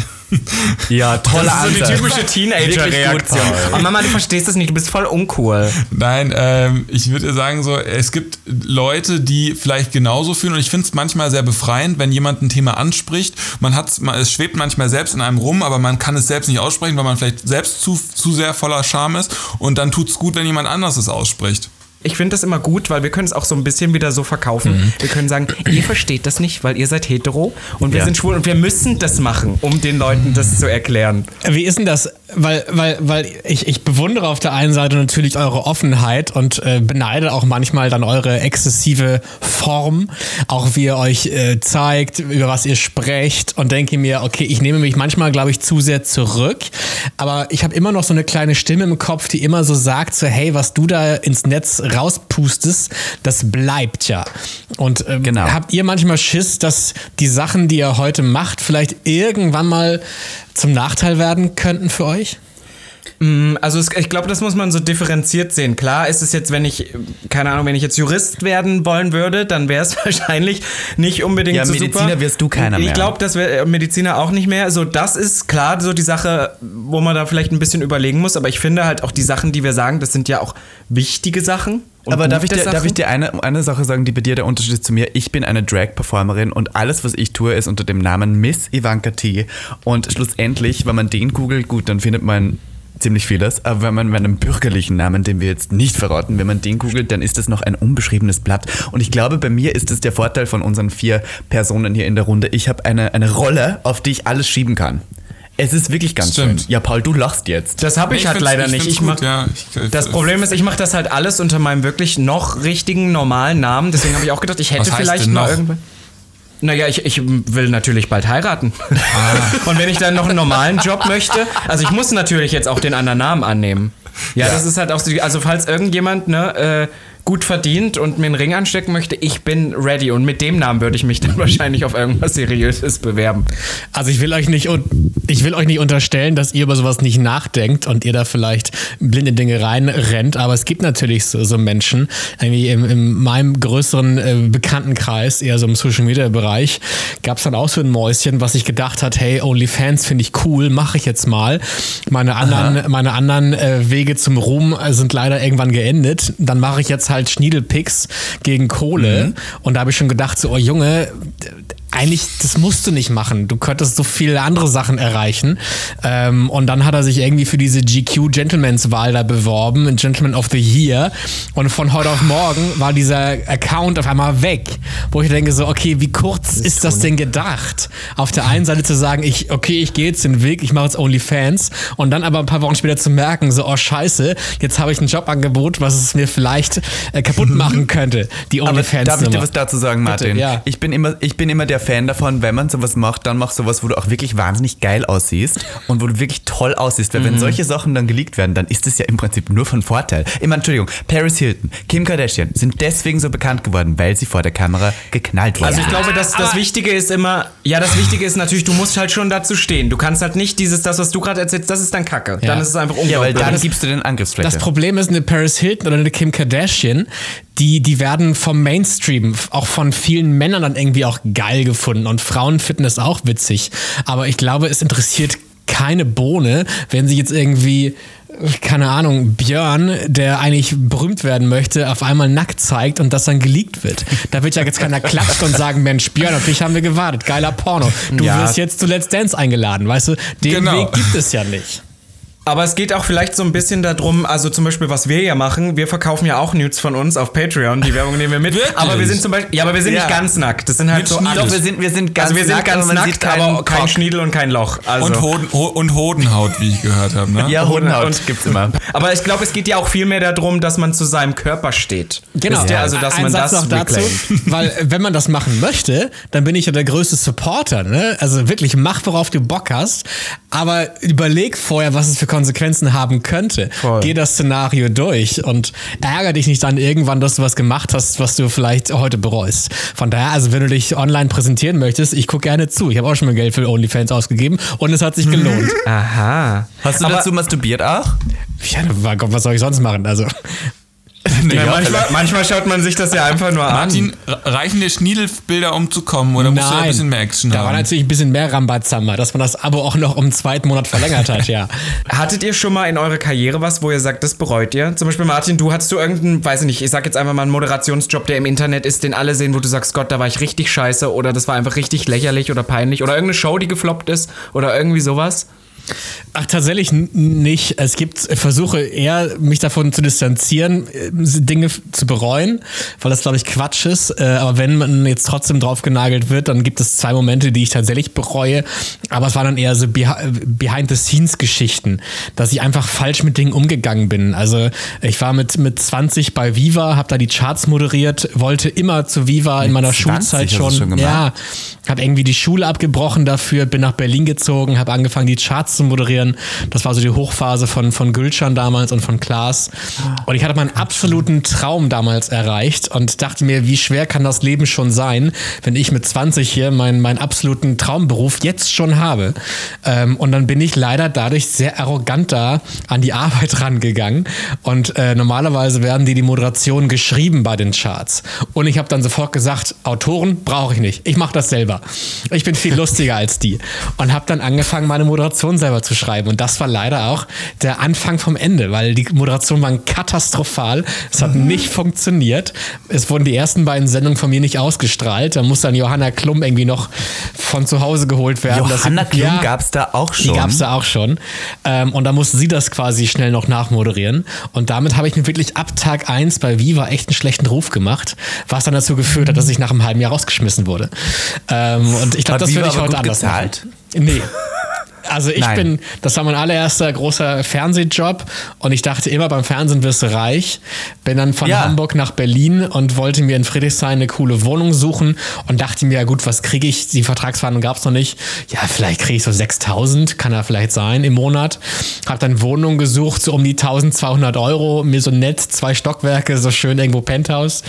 Ja, tolle Das ist so die typische Teenager-Reaktion. Oh Mama, du verstehst das nicht, du bist voll uncool. Nein, ähm, ich würde sagen so, es gibt Leute, die vielleicht genauso fühlen und ich finde es manchmal sehr befreiend, wenn jemand ein Thema anspricht. Man hat, man, es schwebt manchmal selbst in einem rum, aber man kann es selbst nicht aussprechen, weil man vielleicht selbst zu, zu sehr voller Scham ist und dann tut es gut, wenn jemand anderes es ausspricht. Ich finde das immer gut, weil wir können es auch so ein bisschen wieder so verkaufen. Wir können sagen, ihr versteht das nicht, weil ihr seid hetero und wir Ja. sind schwul und wir müssen das machen, um den Leuten das zu erklären. Wie ist denn das? Weil, weil, weil ich, ich bewundere auf der einen Seite natürlich eure Offenheit und äh, beneide auch manchmal dann eure exzessive Form, auch wie ihr euch äh, zeigt, über was ihr sprecht und denke mir, okay, ich nehme mich manchmal, glaube ich, zu sehr zurück, aber ich habe immer noch so eine kleine Stimme im Kopf, die immer so sagt, so, hey, was du da ins Netz rauspustest, das bleibt ja. Und ähm, Genau. habt ihr manchmal Schiss, dass die Sachen, die ihr heute macht, vielleicht irgendwann mal zum Nachteil werden könnten für euch? Also es, ich glaube, das muss man so differenziert sehen. Klar ist es jetzt, wenn ich, keine Ahnung, wenn ich jetzt Jurist werden wollen würde, dann wäre es wahrscheinlich nicht unbedingt Ja, so Mediziner super. wirst du keiner mehr. Ich glaube, das wäre Mediziner auch nicht mehr. So, das ist klar so die Sache, wo man da vielleicht ein bisschen überlegen muss. Aber ich finde halt auch die Sachen, die wir sagen, das sind ja auch wichtige Sachen. und Aber darf ich, dir, darf ich dir eine, eine Sache sagen, die bei dir der Unterschied ist zu mir? Ich bin eine Drag-Performerin und alles, was ich tue, ist unter dem Namen Miss Ivanka T. Und schlussendlich, wenn man den googelt, gut, dann findet man ziemlich vieles. Aber wenn man meinen bürgerlichen Namen, den wir jetzt nicht verraten, wenn man den googelt, dann ist das noch ein unbeschriebenes Blatt. Und ich glaube, bei mir ist es der Vorteil von unseren vier Personen hier in der Runde. Ich habe eine, eine Rolle, auf die ich alles schieben kann. Es ist wirklich ganz Stimmt. schön. Ja, Paul, du lachst jetzt. Das habe ich Nee, halt leider nicht. find's Ich mach, gut, ja. Ich- das Problem ist, ich mache das halt alles unter meinem wirklich noch richtigen, normalen Namen. Deswegen habe ich auch gedacht, ich hätte Was heißt vielleicht denn mal noch? irgendwann. Naja, ich, ich will natürlich bald heiraten. Ah. Und wenn ich dann noch einen normalen Job möchte, also ich muss natürlich jetzt auch den anderen Namen annehmen. Ja, das ist halt auch so, also falls irgendjemand, ne, äh, gut verdient und mir einen Ring anstecken möchte, ich bin ready. Und mit dem Namen würde ich mich dann wahrscheinlich auf irgendwas Seriöses bewerben. Also ich will euch nicht ich will euch nicht unterstellen, dass ihr über sowas nicht nachdenkt und ihr da vielleicht blinde Dinge reinrennt, aber es gibt natürlich so, so Menschen, irgendwie in, in meinem größeren äh, Bekanntenkreis, eher so im Social Media Bereich, gab es dann auch so ein Mäuschen, was sich gedacht hat, hey, OnlyFans finde ich cool, mache ich jetzt mal. Meine anderen, meine anderen äh, Wege zum Ruhm äh, sind leider irgendwann geendet. Dann mache ich jetzt halt Schniedelpicks gegen Kohle. Und da habe ich schon gedacht, so, oh Junge, eigentlich, das musst du nicht machen. Du könntest so viele andere Sachen erreichen. Ähm, und dann hat er sich irgendwie für diese GQ Gentleman's Wahl da beworben, ein Gentleman of the Year. Und von heute auf morgen war dieser Account auf einmal weg. Wo ich denke so, okay, wie kurz ist das denn gedacht? Auf der einen Seite zu sagen, ich, okay, ich gehe jetzt den Weg, ich mache jetzt OnlyFans. Und dann aber ein paar Wochen später zu merken, so, oh scheiße, jetzt habe ich ein Jobangebot, was es mir vielleicht äh, kaputt machen könnte. Die Aber OnlyFans. darf ich dir was dazu sagen, Martin? ja. Ich, bin immer, ich bin immer der Fan davon, wenn man sowas macht, dann mach sowas, wo du auch wirklich wahnsinnig geil aussiehst und wo du wirklich toll aussiehst. Weil Mhm. wenn solche Sachen dann geleakt werden, dann ist es ja im Prinzip nur von Vorteil. Immer, Entschuldigung, Paris Hilton, Kim Kardashian sind deswegen so bekannt geworden, weil sie vor der Kamera geknallt wurden. Also ich glaube, dass das Wichtige ist immer, ja, das Wichtige ist natürlich, du musst halt schon dazu stehen. Du kannst halt nicht dieses, das, was du gerade erzählst, das ist dann Kacke. Ja. Dann ist es einfach ja, weil unglaublich. dann gibst du den Angriffsfläche. Das Problem ist, eine Paris Hilton oder eine Kim Kardashian, die, die werden vom Mainstream, auch von vielen Männern dann irgendwie auch geil gefunden. Und Frauen finden es auch witzig. Aber ich glaube, es interessiert keine Bohne, wenn sie jetzt irgendwie keine Ahnung, Björn, der eigentlich berühmt werden möchte, auf einmal nackt zeigt und das dann geleakt wird. Da wird ja jetzt keiner klatschen und sagen, Mensch, Björn, auf dich haben wir gewartet, geiler Porno. Du Ja. wirst jetzt zu Let's Dance eingeladen, weißt du? Den Genau. Weg gibt es ja nicht. Aber es geht auch vielleicht so ein bisschen darum, also zum Beispiel, was wir ja machen, wir verkaufen ja auch Nudes von uns auf Patreon, die Werbung nehmen wir mit. Wirklich? Aber wir sind zum Beispiel, ja, aber wir sind Ja. nicht ganz nackt. Das sind halt Mit so. Doch, wir sind, wir sind ganz also wir sind nackt, ganz nackt, keinen aber kein Cock. Schniedel und kein Loch. Also. Und, Hoden, Ho und Hodenhaut, wie ich gehört habe. Ne? Ja, Hodenhaut Und- gibt's immer. Aber ich glaube, es geht ja auch viel mehr darum, dass man zu seinem Körper steht. Genau, ihr? also dass ein man Satz das noch dazu, weil wenn man das machen möchte, dann bin ich ja der größte Supporter. Ne? Also wirklich, mach, worauf du Bock hast, aber überleg vorher, was es für Konsequenzen haben könnte. Voll. Geh das Szenario durch und ärger dich nicht dann irgendwann, dass du was gemacht hast, was du vielleicht heute bereust. Von daher, also wenn du dich online präsentieren möchtest, ich gucke gerne zu. Ich habe auch schon mal Geld für OnlyFans ausgegeben und es hat sich gelohnt. Aha. Hast du Aber- dazu masturbiert auch? ja, was soll ich sonst machen? Also Ja, manchmal, manchmal schaut man sich das ja einfach nur Martin, an. re- reichen dir Schniedelbilder, um zu kommen? Oder musst du da ein bisschen mehr Action da war haben? natürlich ein bisschen mehr Rambazamba, dass man das Abo auch noch um einen zweiten Monat verlängert hat, ja. Hattet ihr schon mal in eurer Karriere was, wo ihr sagt, das bereut ihr? Zum Beispiel, Martin, du hattest du irgendeinen, weiß ich nicht, ich sag jetzt einfach mal einen Moderationsjob, der im Internet ist, den alle sehen, wo du sagst, Gott, da war ich richtig scheiße oder das war einfach richtig lächerlich oder peinlich oder irgendeine Show, die gefloppt ist oder irgendwie sowas? Ach, tatsächlich nicht. Es gibt Versuche eher, mich davon zu distanzieren, äh, Dinge zu bereuen, weil das, glaube ich, Quatsch ist. Äh, Aber wenn man jetzt trotzdem drauf genagelt wird, dann gibt es zwei Momente, die ich tatsächlich bereue. Aber es waren dann eher so Behi- Behind-the-Scenes-Geschichten, dass ich einfach falsch mit Dingen umgegangen bin. Also ich war mit, mit 20 bei Viva, habe da die Charts moderiert, wollte immer zu Viva in meiner 20 Schulzeit schon. schon ja, habe irgendwie die Schule abgebrochen dafür, bin nach Berlin gezogen, habe angefangen, die Charts zu moderieren. Das war so die Hochphase von, von Gülcan damals und von Klaas. Und ich hatte meinen absoluten Traum damals erreicht und dachte mir, wie schwer kann das Leben schon sein, wenn ich mit 20 hier meinen, meinen absoluten Traumberuf jetzt schon habe. Ähm, und dann bin ich leider dadurch sehr arrogant da an die Arbeit rangegangen. Und äh, normalerweise werden die die Moderation geschrieben bei den Charts. Und ich habe dann sofort gesagt, Autoren brauche ich nicht. Ich mache das selber. Ich bin viel lustiger als die. Und habe dann angefangen, meine Moderation selber zu schreiben. Und das war leider auch der Anfang vom Ende, weil die Moderationen waren katastrophal. Es hat nicht funktioniert. Es wurden die ersten beiden Sendungen von mir nicht ausgestrahlt. Da muss dann Johanna Klum irgendwie noch von zu Hause geholt werden. Johanna Klum Ja. gab's da auch Die schon. gab es da auch schon. Ähm, und da musste sie das quasi schnell noch nachmoderieren. Und damit habe ich mir wirklich ab Tag 1 bei Viva echt einen schlechten Ruf gemacht, was dann dazu geführt hat, dass ich nach einem halben Jahr rausgeschmissen wurde. Ähm, und ich glaube, das würde ich heute anders gezahlt? machen. Nee. Also ich Nein. bin, das war mein allererster großer Fernsehjob und ich dachte immer, beim Fernsehen wirst du reich. Bin dann von Ja. Hamburg nach Berlin und wollte mir in Friedrichshain eine coole Wohnung suchen und dachte mir, ja gut, was kriege ich? Die Vertragsverhandlung gab es noch nicht. Ja, vielleicht kriege ich so 6000, kann ja vielleicht sein im Monat. Hab dann Wohnung gesucht, so um die 1200 Euro, mir so nett, zwei Stockwerke, so schön irgendwo Penthouse.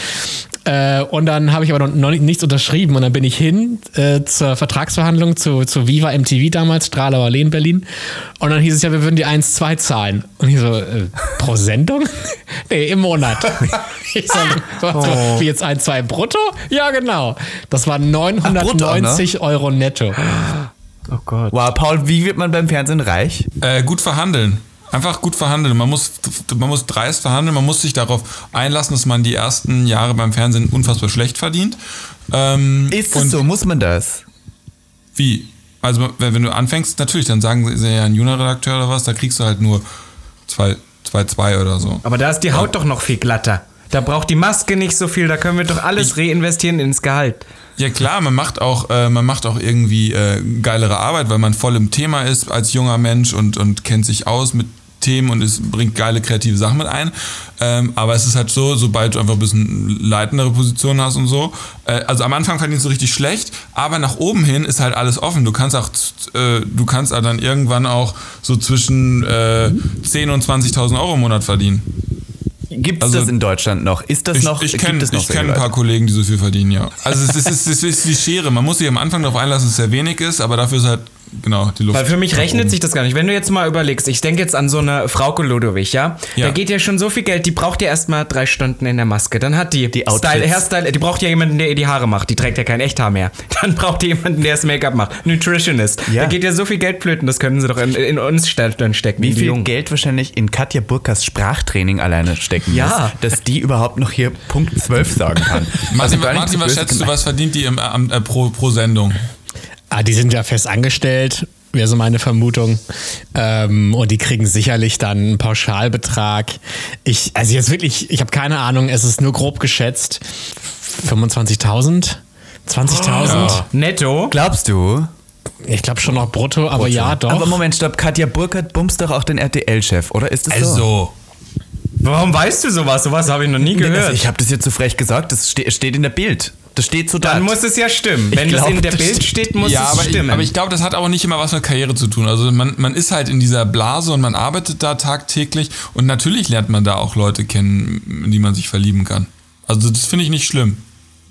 Äh, und dann habe ich aber noch, noch nichts unterschrieben und dann bin ich hin äh, zur Vertragsverhandlung zu, zu Viva MTV damals, Strahler Allee in Berlin. Und dann hieß es ja, wir würden die 1,2 zahlen. Und ich so, äh, pro Sendung? nee, im Monat. ich so, was, wie jetzt 1,2 brutto? Ja, genau. Das waren 990 Euro netto. Oh Gott. Wow, Paul, wie wird man beim Fernsehen reich? Äh, gut verhandeln. Einfach gut verhandeln. Man muss, man muss dreist verhandeln, man muss sich darauf einlassen, dass man die ersten Jahre beim Fernsehen unfassbar schlecht verdient. Ähm, Ist und es so? Muss man das? Wie? Also, wenn, du anfängst, natürlich, dann sagen sie ja ein Junior-Redakteur oder was, da kriegst du halt nur 2,2 oder so. Aber da ist die Haut doch noch viel glatter. Da braucht die Maske nicht so viel, da können wir doch alles reinvestieren ins Gehalt. Ja klar, man macht auch, äh, man macht auch irgendwie äh, geilere Arbeit, weil man voll im Thema ist als junger Mensch und, und kennt sich aus mit Themen und es bringt geile kreative Sachen mit ein. Ähm, aber es ist halt so, sobald du einfach ein bisschen leitendere Position hast und so. Äh, also am Anfang verdienst du richtig schlecht, aber nach oben hin ist halt alles offen. Du kannst auch, äh, du kannst dann irgendwann auch so zwischen äh, 10.000 und 20.000 Euro im Monat verdienen. Gibt es Also- das in Deutschland noch? Ist das Ich, noch? ich kenne kenn ein paar? Kollegen, die so viel verdienen, ja. Also es ist, es ist, es ist die Schere. Man muss sich am Anfang darauf einlassen, dass es sehr wenig ist, aber dafür ist halt, genau, die Luft. Weil für mich rechnet oben. sich das gar nicht. Wenn du jetzt mal überlegst, ich denke jetzt an so eine Frauke Ludowig, ja? Ja. Da geht ja schon so viel Geld, die braucht ja erstmal drei Stunden in der Maske. Dann hat die, Die. Style, Hairstyle, die braucht ja jemanden, der ihr die Haare macht. Die trägt ja kein Echthaar mehr. Dann braucht die jemanden, der das Make-up macht. Nutritionist. Ja. Da geht ja so viel Geld flöten, das können sie doch in, in uns dann stecken. Wie viel Jungen. Geld wahrscheinlich in Katja Burkas Sprachtraining alleine stecken Ja. muss, dass die überhaupt noch hier Punkt 12 sagen kann. Martin, Also Martin was schätzt du, gemeint. was verdient die im, am- äh, pro, pro Sendung? Ah, die sind ja fest angestellt, wäre so meine Vermutung. Ähm, und die kriegen sicherlich dann einen Pauschalbetrag. Ich, also jetzt wirklich, ich habe keine Ahnung, es ist nur grob geschätzt. 25.000? 20.000? Netto? Glaubst du? Ich glaube schon noch brutto, aber ja, doch. Aber Moment, stopp. Katja Burkhardt bumst doch auch den RTL-Chef, oder? Ist das so? Also, Warum weißt du sowas? Sowas habe ich noch nie Nee, gehört. also ich habe das jetzt so frech gesagt. Das ste steht in der Bild. Das steht so da. dann muss es ja stimmen. Ich Wenn das glaub, in der Bild steht, muss ja, es aber ich, stimmen. aber ich glaube, das hat auch nicht immer was mit Karriere zu tun. Also man, man ist halt in dieser Blase und man arbeitet da tagtäglich und natürlich lernt man da auch Leute kennen, in die man sich verlieben kann. Also das finde ich nicht schlimm.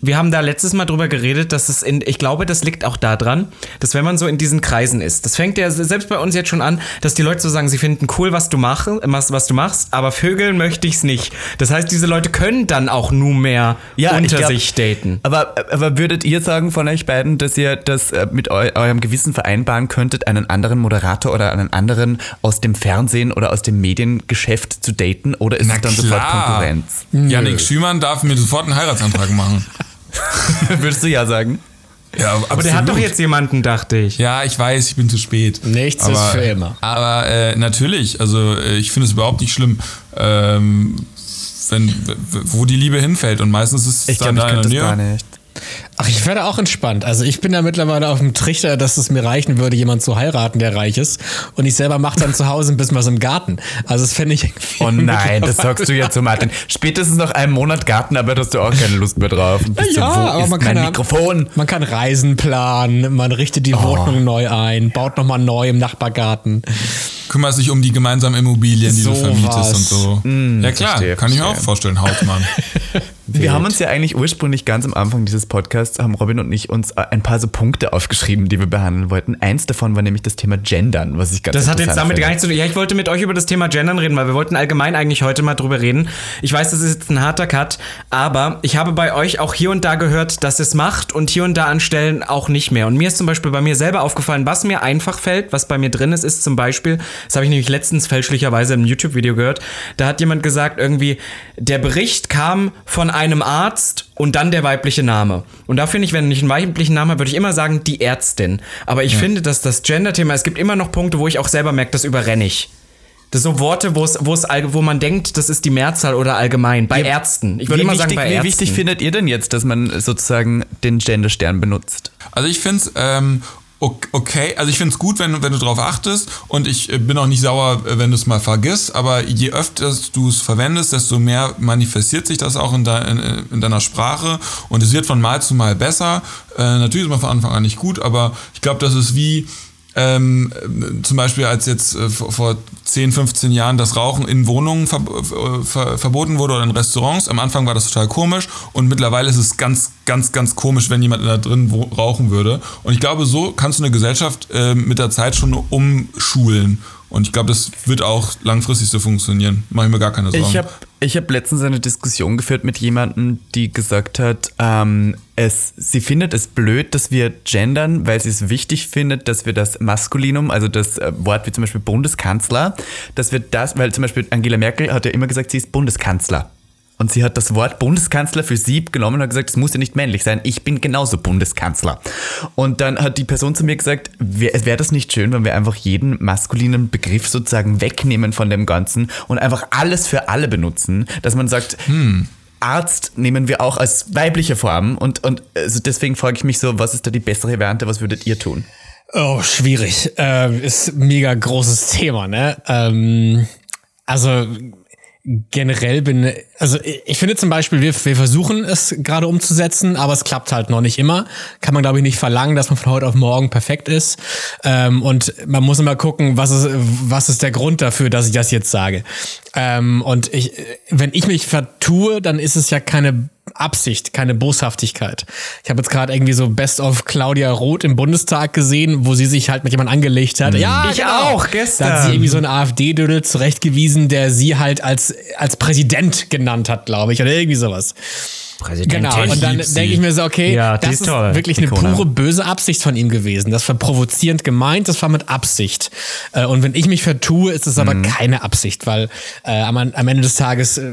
Wir haben da letztes Mal drüber geredet, dass es in, ich glaube, das liegt auch daran, dass wenn man so in diesen Kreisen ist, das fängt ja selbst bei uns jetzt schon an, dass die Leute so sagen, sie finden cool, was du, mach, was, was du machst, aber vögeln möchte ich's nicht. Das heißt, diese Leute können dann auch nunmehr Ja, ich unter glaub- sich daten. Aber, aber würdet ihr sagen von euch beiden, dass ihr das äh, mit eu eurem Gewissen vereinbaren könntet, einen anderen Moderator oder einen anderen aus dem Fernsehen oder aus dem Mediengeschäft zu daten? Oder ist es dann sofort Konkurrenz? Janik Schümann darf mir sofort einen Heiratsantrag machen. Würdest du ja sagen? Ja, Aber der hat doch jetzt jemanden, dachte ich. Ja, ich weiß, ich bin zu spät. Nichts ist für immer. Aber äh, natürlich, also äh, ich finde es überhaupt nicht schlimm, ähm, wenn, wo die Liebe hinfällt. Und meistens ist es Ich dann glaube, ich da in könnte das gar nicht. Ach, ich werde auch entspannt. Also ich bin da mittlerweile auf dem Trichter, dass es mir reichen würde, jemanden zu heiraten, der reich ist. Und ich selber mache dann zu Hause ein bisschen was im Garten. Also das fände ich irgendwie Oh nein, das sagst du jetzt so, Martin. Spätestens nach einem Monat Gartenarbeit hast du auch keine Lust mehr drauf. Bist Ja, aber ist man kann mein ja- Mikrofon? Man kann Reisen planen, man richtet die Wohnung neu ein, baut nochmal neu im Nachbargarten. Kümmerst dich um die gemeinsamen Immobilien, die du So vermietest was. und so. ja klar, verstehe, kann ich mir auch vorstellen, Hausmann. Wir haben uns ja eigentlich ursprünglich ganz am Anfang dieses Podcasts, haben Robin und ich uns äh, ein paar so Punkte aufgeschrieben, die wir behandeln wollten. Eins davon war nämlich das Thema Gendern, was ich ganz Das hat jetzt damit finde. gar nichts zu tun. Ja, ich wollte mit euch über das Thema Gendern reden, weil wir wollten allgemein eigentlich heute mal drüber reden. Ich weiß, das ist jetzt ein harter Cut, aber ich habe bei euch auch hier und da gehört, dass es macht und hier und da an Stellen auch nicht mehr. Und mir ist zum Beispiel bei mir selber aufgefallen, was mir einfach fällt, was bei mir drin ist, ist zum Beispiel, das habe ich nämlich letztens fälschlicherweise im YouTube-Video gehört, da hat jemand gesagt, irgendwie, der Bericht kam von einem Arzt und dann der weibliche Name. Und da finde ich, wenn ich einen weiblichen Namen habe, würde ich immer sagen, die Ärztin. Aber ich finde, dass das Gender-Thema, es gibt immer noch Punkte, wo ich auch selber merke, das überrenne ich. Das sind so Worte, wo es, wo es, all- wo man denkt, das ist die Mehrzahl oder allgemein. Bei Ärzten. Ich würde Wie immer wichtig, sagen, bei wie Ärzten. wichtig findet ihr denn jetzt, dass man sozusagen den Genderstern benutzt? Also ich finde es ähm, okay. Also ich finde es gut, wenn, wenn du drauf achtest und ich äh, bin auch nicht sauer, äh, wenn du es mal vergisst, aber je öfter du es verwendest, desto mehr manifestiert sich das auch in, de, in, in deiner Sprache und es wird von Mal zu Mal besser. Äh, natürlich ist man von Anfang an nicht gut, aber ich glaube, das ist wie ähm, äh, zum Beispiel als jetzt äh, vor, vor 10, 15 Jahren das Rauchen in Wohnungen ver äh, ver verboten wurde oder in Restaurants. Am Anfang war das total komisch und mittlerweile ist es ganz, ganz, ganz komisch, wenn jemand da drin rauchen würde. Und ich glaube, so kannst du eine Gesellschaft äh, mit der Zeit schon umschulen. Und ich glaube, das wird auch langfristig so funktionieren. Mache ich mir gar keine Sorgen. Ich habe ich hab letztens eine Diskussion geführt mit jemandem, die gesagt hat, ähm, es, sie findet es blöd, dass wir gendern, weil sie es wichtig findet, dass wir das Maskulinum, also das äh, Wort wie zum Beispiel Bundeskanzler, dass wir das, weil zum Beispiel Angela Merkel hat ja immer gesagt, sie ist Bundeskanzler. Und sie hat das Wort Bundeskanzler für sie genommen und hat gesagt, es muss ja nicht männlich sein, ich bin genauso Bundeskanzler. Und dann hat die Person zu mir gesagt, wäre wär das nicht schön, wenn wir einfach jeden maskulinen Begriff sozusagen wegnehmen von dem Ganzen und einfach alles für alle benutzen, dass man sagt, Arzt nehmen wir auch als weibliche Form und, und also deswegen frage ich mich so, was ist da die bessere Variante, was würdet ihr tun? Oh, schwierig. Ähm, ist ein mega großes Thema, ne? Ähm, also generell bin, also ich finde zum Beispiel, wir, wir versuchen es gerade umzusetzen, aber es klappt halt noch nicht immer. Kann man, glaube ich, nicht verlangen, dass man von heute auf morgen perfekt ist. Ähm, und man muss immer gucken, was ist, was ist der Grund dafür, dass ich das jetzt sage. Ähm, und ich, wenn ich mich vertue, dann ist es ja keine Absicht, keine Boshaftigkeit. Ich habe jetzt gerade irgendwie so Best of Claudia Roth im Bundestag gesehen, wo sie sich halt mit jemandem angelegt hat. Ja, Ich genau. auch, gestern. Da hat sie irgendwie so einen AfD-Dödel zurechtgewiesen, der sie halt als, als Präsident genannt hat, glaube ich, oder irgendwie sowas. Präsidentin. Genau, und dann denke ich mir so, okay, Ja, das ist ist toll, wirklich eine pure böse Absicht von ihm gewesen. Das war provozierend gemeint, das war mit Absicht. Äh, Und wenn ich mich vertue, ist es aber Mhm. keine Absicht, weil äh, am, am Ende des Tages äh,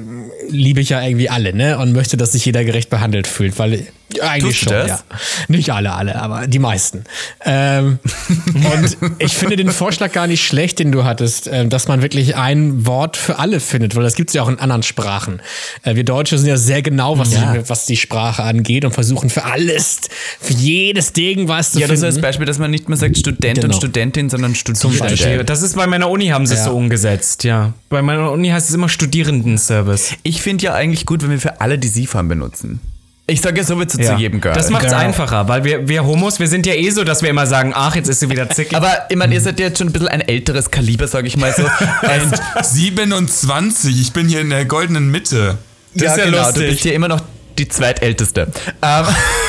liebe ich ja irgendwie alle, ne? Und möchte, dass sich jeder gerecht behandelt fühlt, weil eigentlich schon, das? ja. Nicht alle, alle, aber die meisten. Ähm, und ich finde den Vorschlag gar nicht schlecht, den du hattest, äh, dass man wirklich ein Wort für alle findet, weil das gibt es ja auch in anderen Sprachen. Äh, wir Deutsche sind ja sehr genau, was, Ja. die, was die Sprache angeht und versuchen für alles, für jedes Ding was zu Ja, das ist finden. als Beispiel, dass man nicht mehr sagt Student Genau. und Studentin, sondern Studierende. Beispiel. Das ist bei meiner Uni haben sie es Ja. so umgesetzt, ja. Bei meiner Uni heißt es immer Studierendenservice. Ich finde ja eigentlich gut, wenn wir für alle die Sie-Form benutzen. Ich sage ja sowieso zu jedem Girl. Das macht es Girl. einfacher, weil wir, wir Homos, wir sind ja eh so, dass wir immer sagen, ach, jetzt ist sie wieder zickig. Aber ich meine, ihr seid ja jetzt schon ein bisschen ein älteres Kaliber, sage ich mal so. Und 27, ich bin hier in der goldenen Mitte. Das ist ja genau, lustig. Du bist ja immer noch die zweitälteste. Ähm,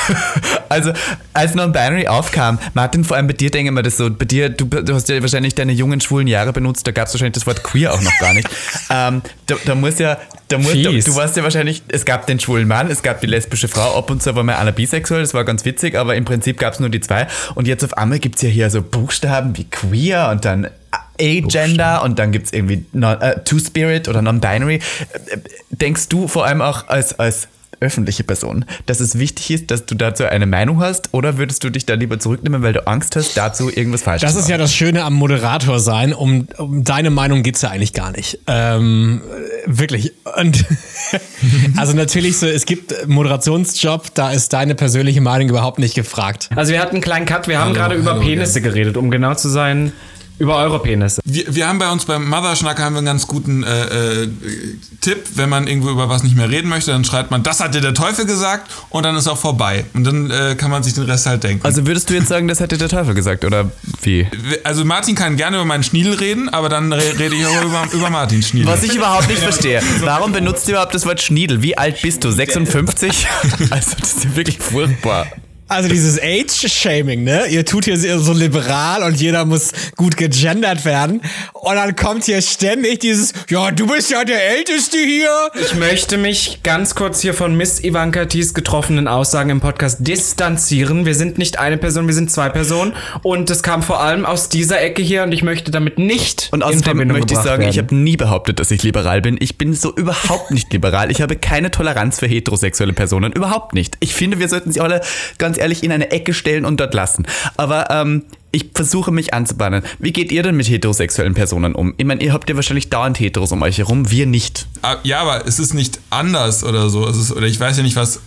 also, als Non-Binary aufkam, Martin, vor allem bei dir denke ich mir das so, bei dir, du, du hast ja wahrscheinlich deine jungen schwulen Jahre benutzt, da gab es wahrscheinlich das Wort queer auch noch gar nicht. ähm, da, da muss ja, da muss, da, du warst ja wahrscheinlich, es gab den schwulen Mann, es gab die lesbische Frau, ab und zu war mal einer bisexuell, das war ganz witzig, aber im Prinzip gab es nur die zwei. Und jetzt auf einmal gibt es ja hier so Buchstaben wie queer und dann Agender und dann gibt es irgendwie non, äh, Two-Spirit oder Non-Binary. Denkst du vor allem auch als, als öffentliche Person, dass es wichtig ist, dass du dazu eine Meinung hast oder würdest du dich da lieber zurücknehmen, weil du Angst hast, dazu irgendwas falsch Das zu ist ja das Schöne am Moderator sein. Um, um deine Meinung geht's ja eigentlich gar nicht. Ähm, wirklich. Und also natürlich so, es gibt Moderationsjob, da ist deine persönliche Meinung überhaupt nicht gefragt. Also wir hatten einen kleinen Cut, wir haben Hallo, gerade über hallo, Penisse geredet, um genau zu sein, über eure Penisse. Wir, wir haben bei uns beim Motherschnack haben wir einen ganz guten äh, äh, Tipp. Wenn man irgendwo über was nicht mehr reden möchte, dann schreibt man, das hat dir der Teufel gesagt und dann ist auch vorbei. Und dann äh, kann man sich den Rest halt denken. Also würdest du jetzt sagen, das hätte der Teufel gesagt oder wie? Also Martin kann gerne über meinen Schniedel reden, aber dann re rede ich auch über, über Martins Schniedel. Was ich überhaupt nicht verstehe, warum benutzt ihr überhaupt das Wort Schniedel? Wie alt bist du? 56? Also das ist ja wirklich furchtbar. Also dieses Age-Shaming, ne? Ihr tut hier so liberal und jeder muss gut gegendert werden. Und dann kommt hier ständig dieses, ja, du bist ja der Älteste hier. Ich möchte mich ganz kurz hier von Miss Ivanka Thies getroffenen Aussagen im Podcast distanzieren. Wir sind nicht eine Person, wir sind zwei Personen. Und das kam vor allem aus dieser Ecke hier und ich möchte damit nicht Und außerdem möchte ich sagen, ich werden. habe nie behauptet, dass ich liberal bin. Ich bin so überhaupt nicht liberal. Ich habe keine Toleranz für heterosexuelle Personen. Überhaupt nicht. Ich finde, wir sollten sie alle ganz ehrlich in eine Ecke stellen und dort lassen. Aber ähm, ich versuche mich anzubahnen. Wie geht ihr denn mit heterosexuellen Personen um? Ich meine, ihr habt ja wahrscheinlich dauernd Heteros um euch herum, wir nicht. Ah, Ja, aber es ist nicht anders oder so. Ist, oder ich weiß ja nicht, was.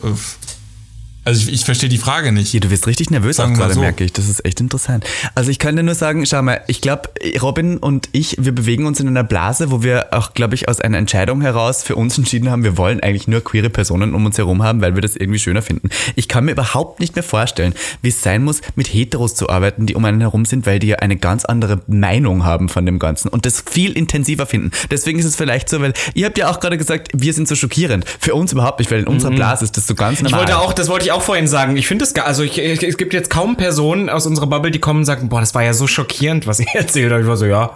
Also ich, ich verstehe die Frage nicht. Ja, du wirst richtig nervös auch Sagen wir gerade, so. merke ich. Das ist echt interessant. Also ich kann dir nur sagen, schau mal, ich glaube, Robin und ich, wir bewegen uns in einer Blase, wo wir auch, glaube ich, aus einer Entscheidung heraus für uns entschieden haben, wir wollen eigentlich nur queere Personen um uns herum haben, weil wir das irgendwie schöner finden. Ich kann mir überhaupt nicht mehr vorstellen, wie es sein muss, mit Heteros zu arbeiten, die um einen herum sind, weil die ja eine ganz andere Meinung haben von dem Ganzen und das viel intensiver finden. Deswegen ist es vielleicht so, weil ihr habt ja auch gerade gesagt, wir sind so schockierend. Für uns überhaupt nicht, weil in unserer Blase ist das so ganz Ich normal. wollte auch, das wollte ich auch vorhin sagen. Ich finde es, gar- also ich, ich, es gibt jetzt kaum Personen aus unserer Bubble, die kommen und sagen, boah, das war ja so schockierend, was ihr erzählt habt. Ich war so, ja.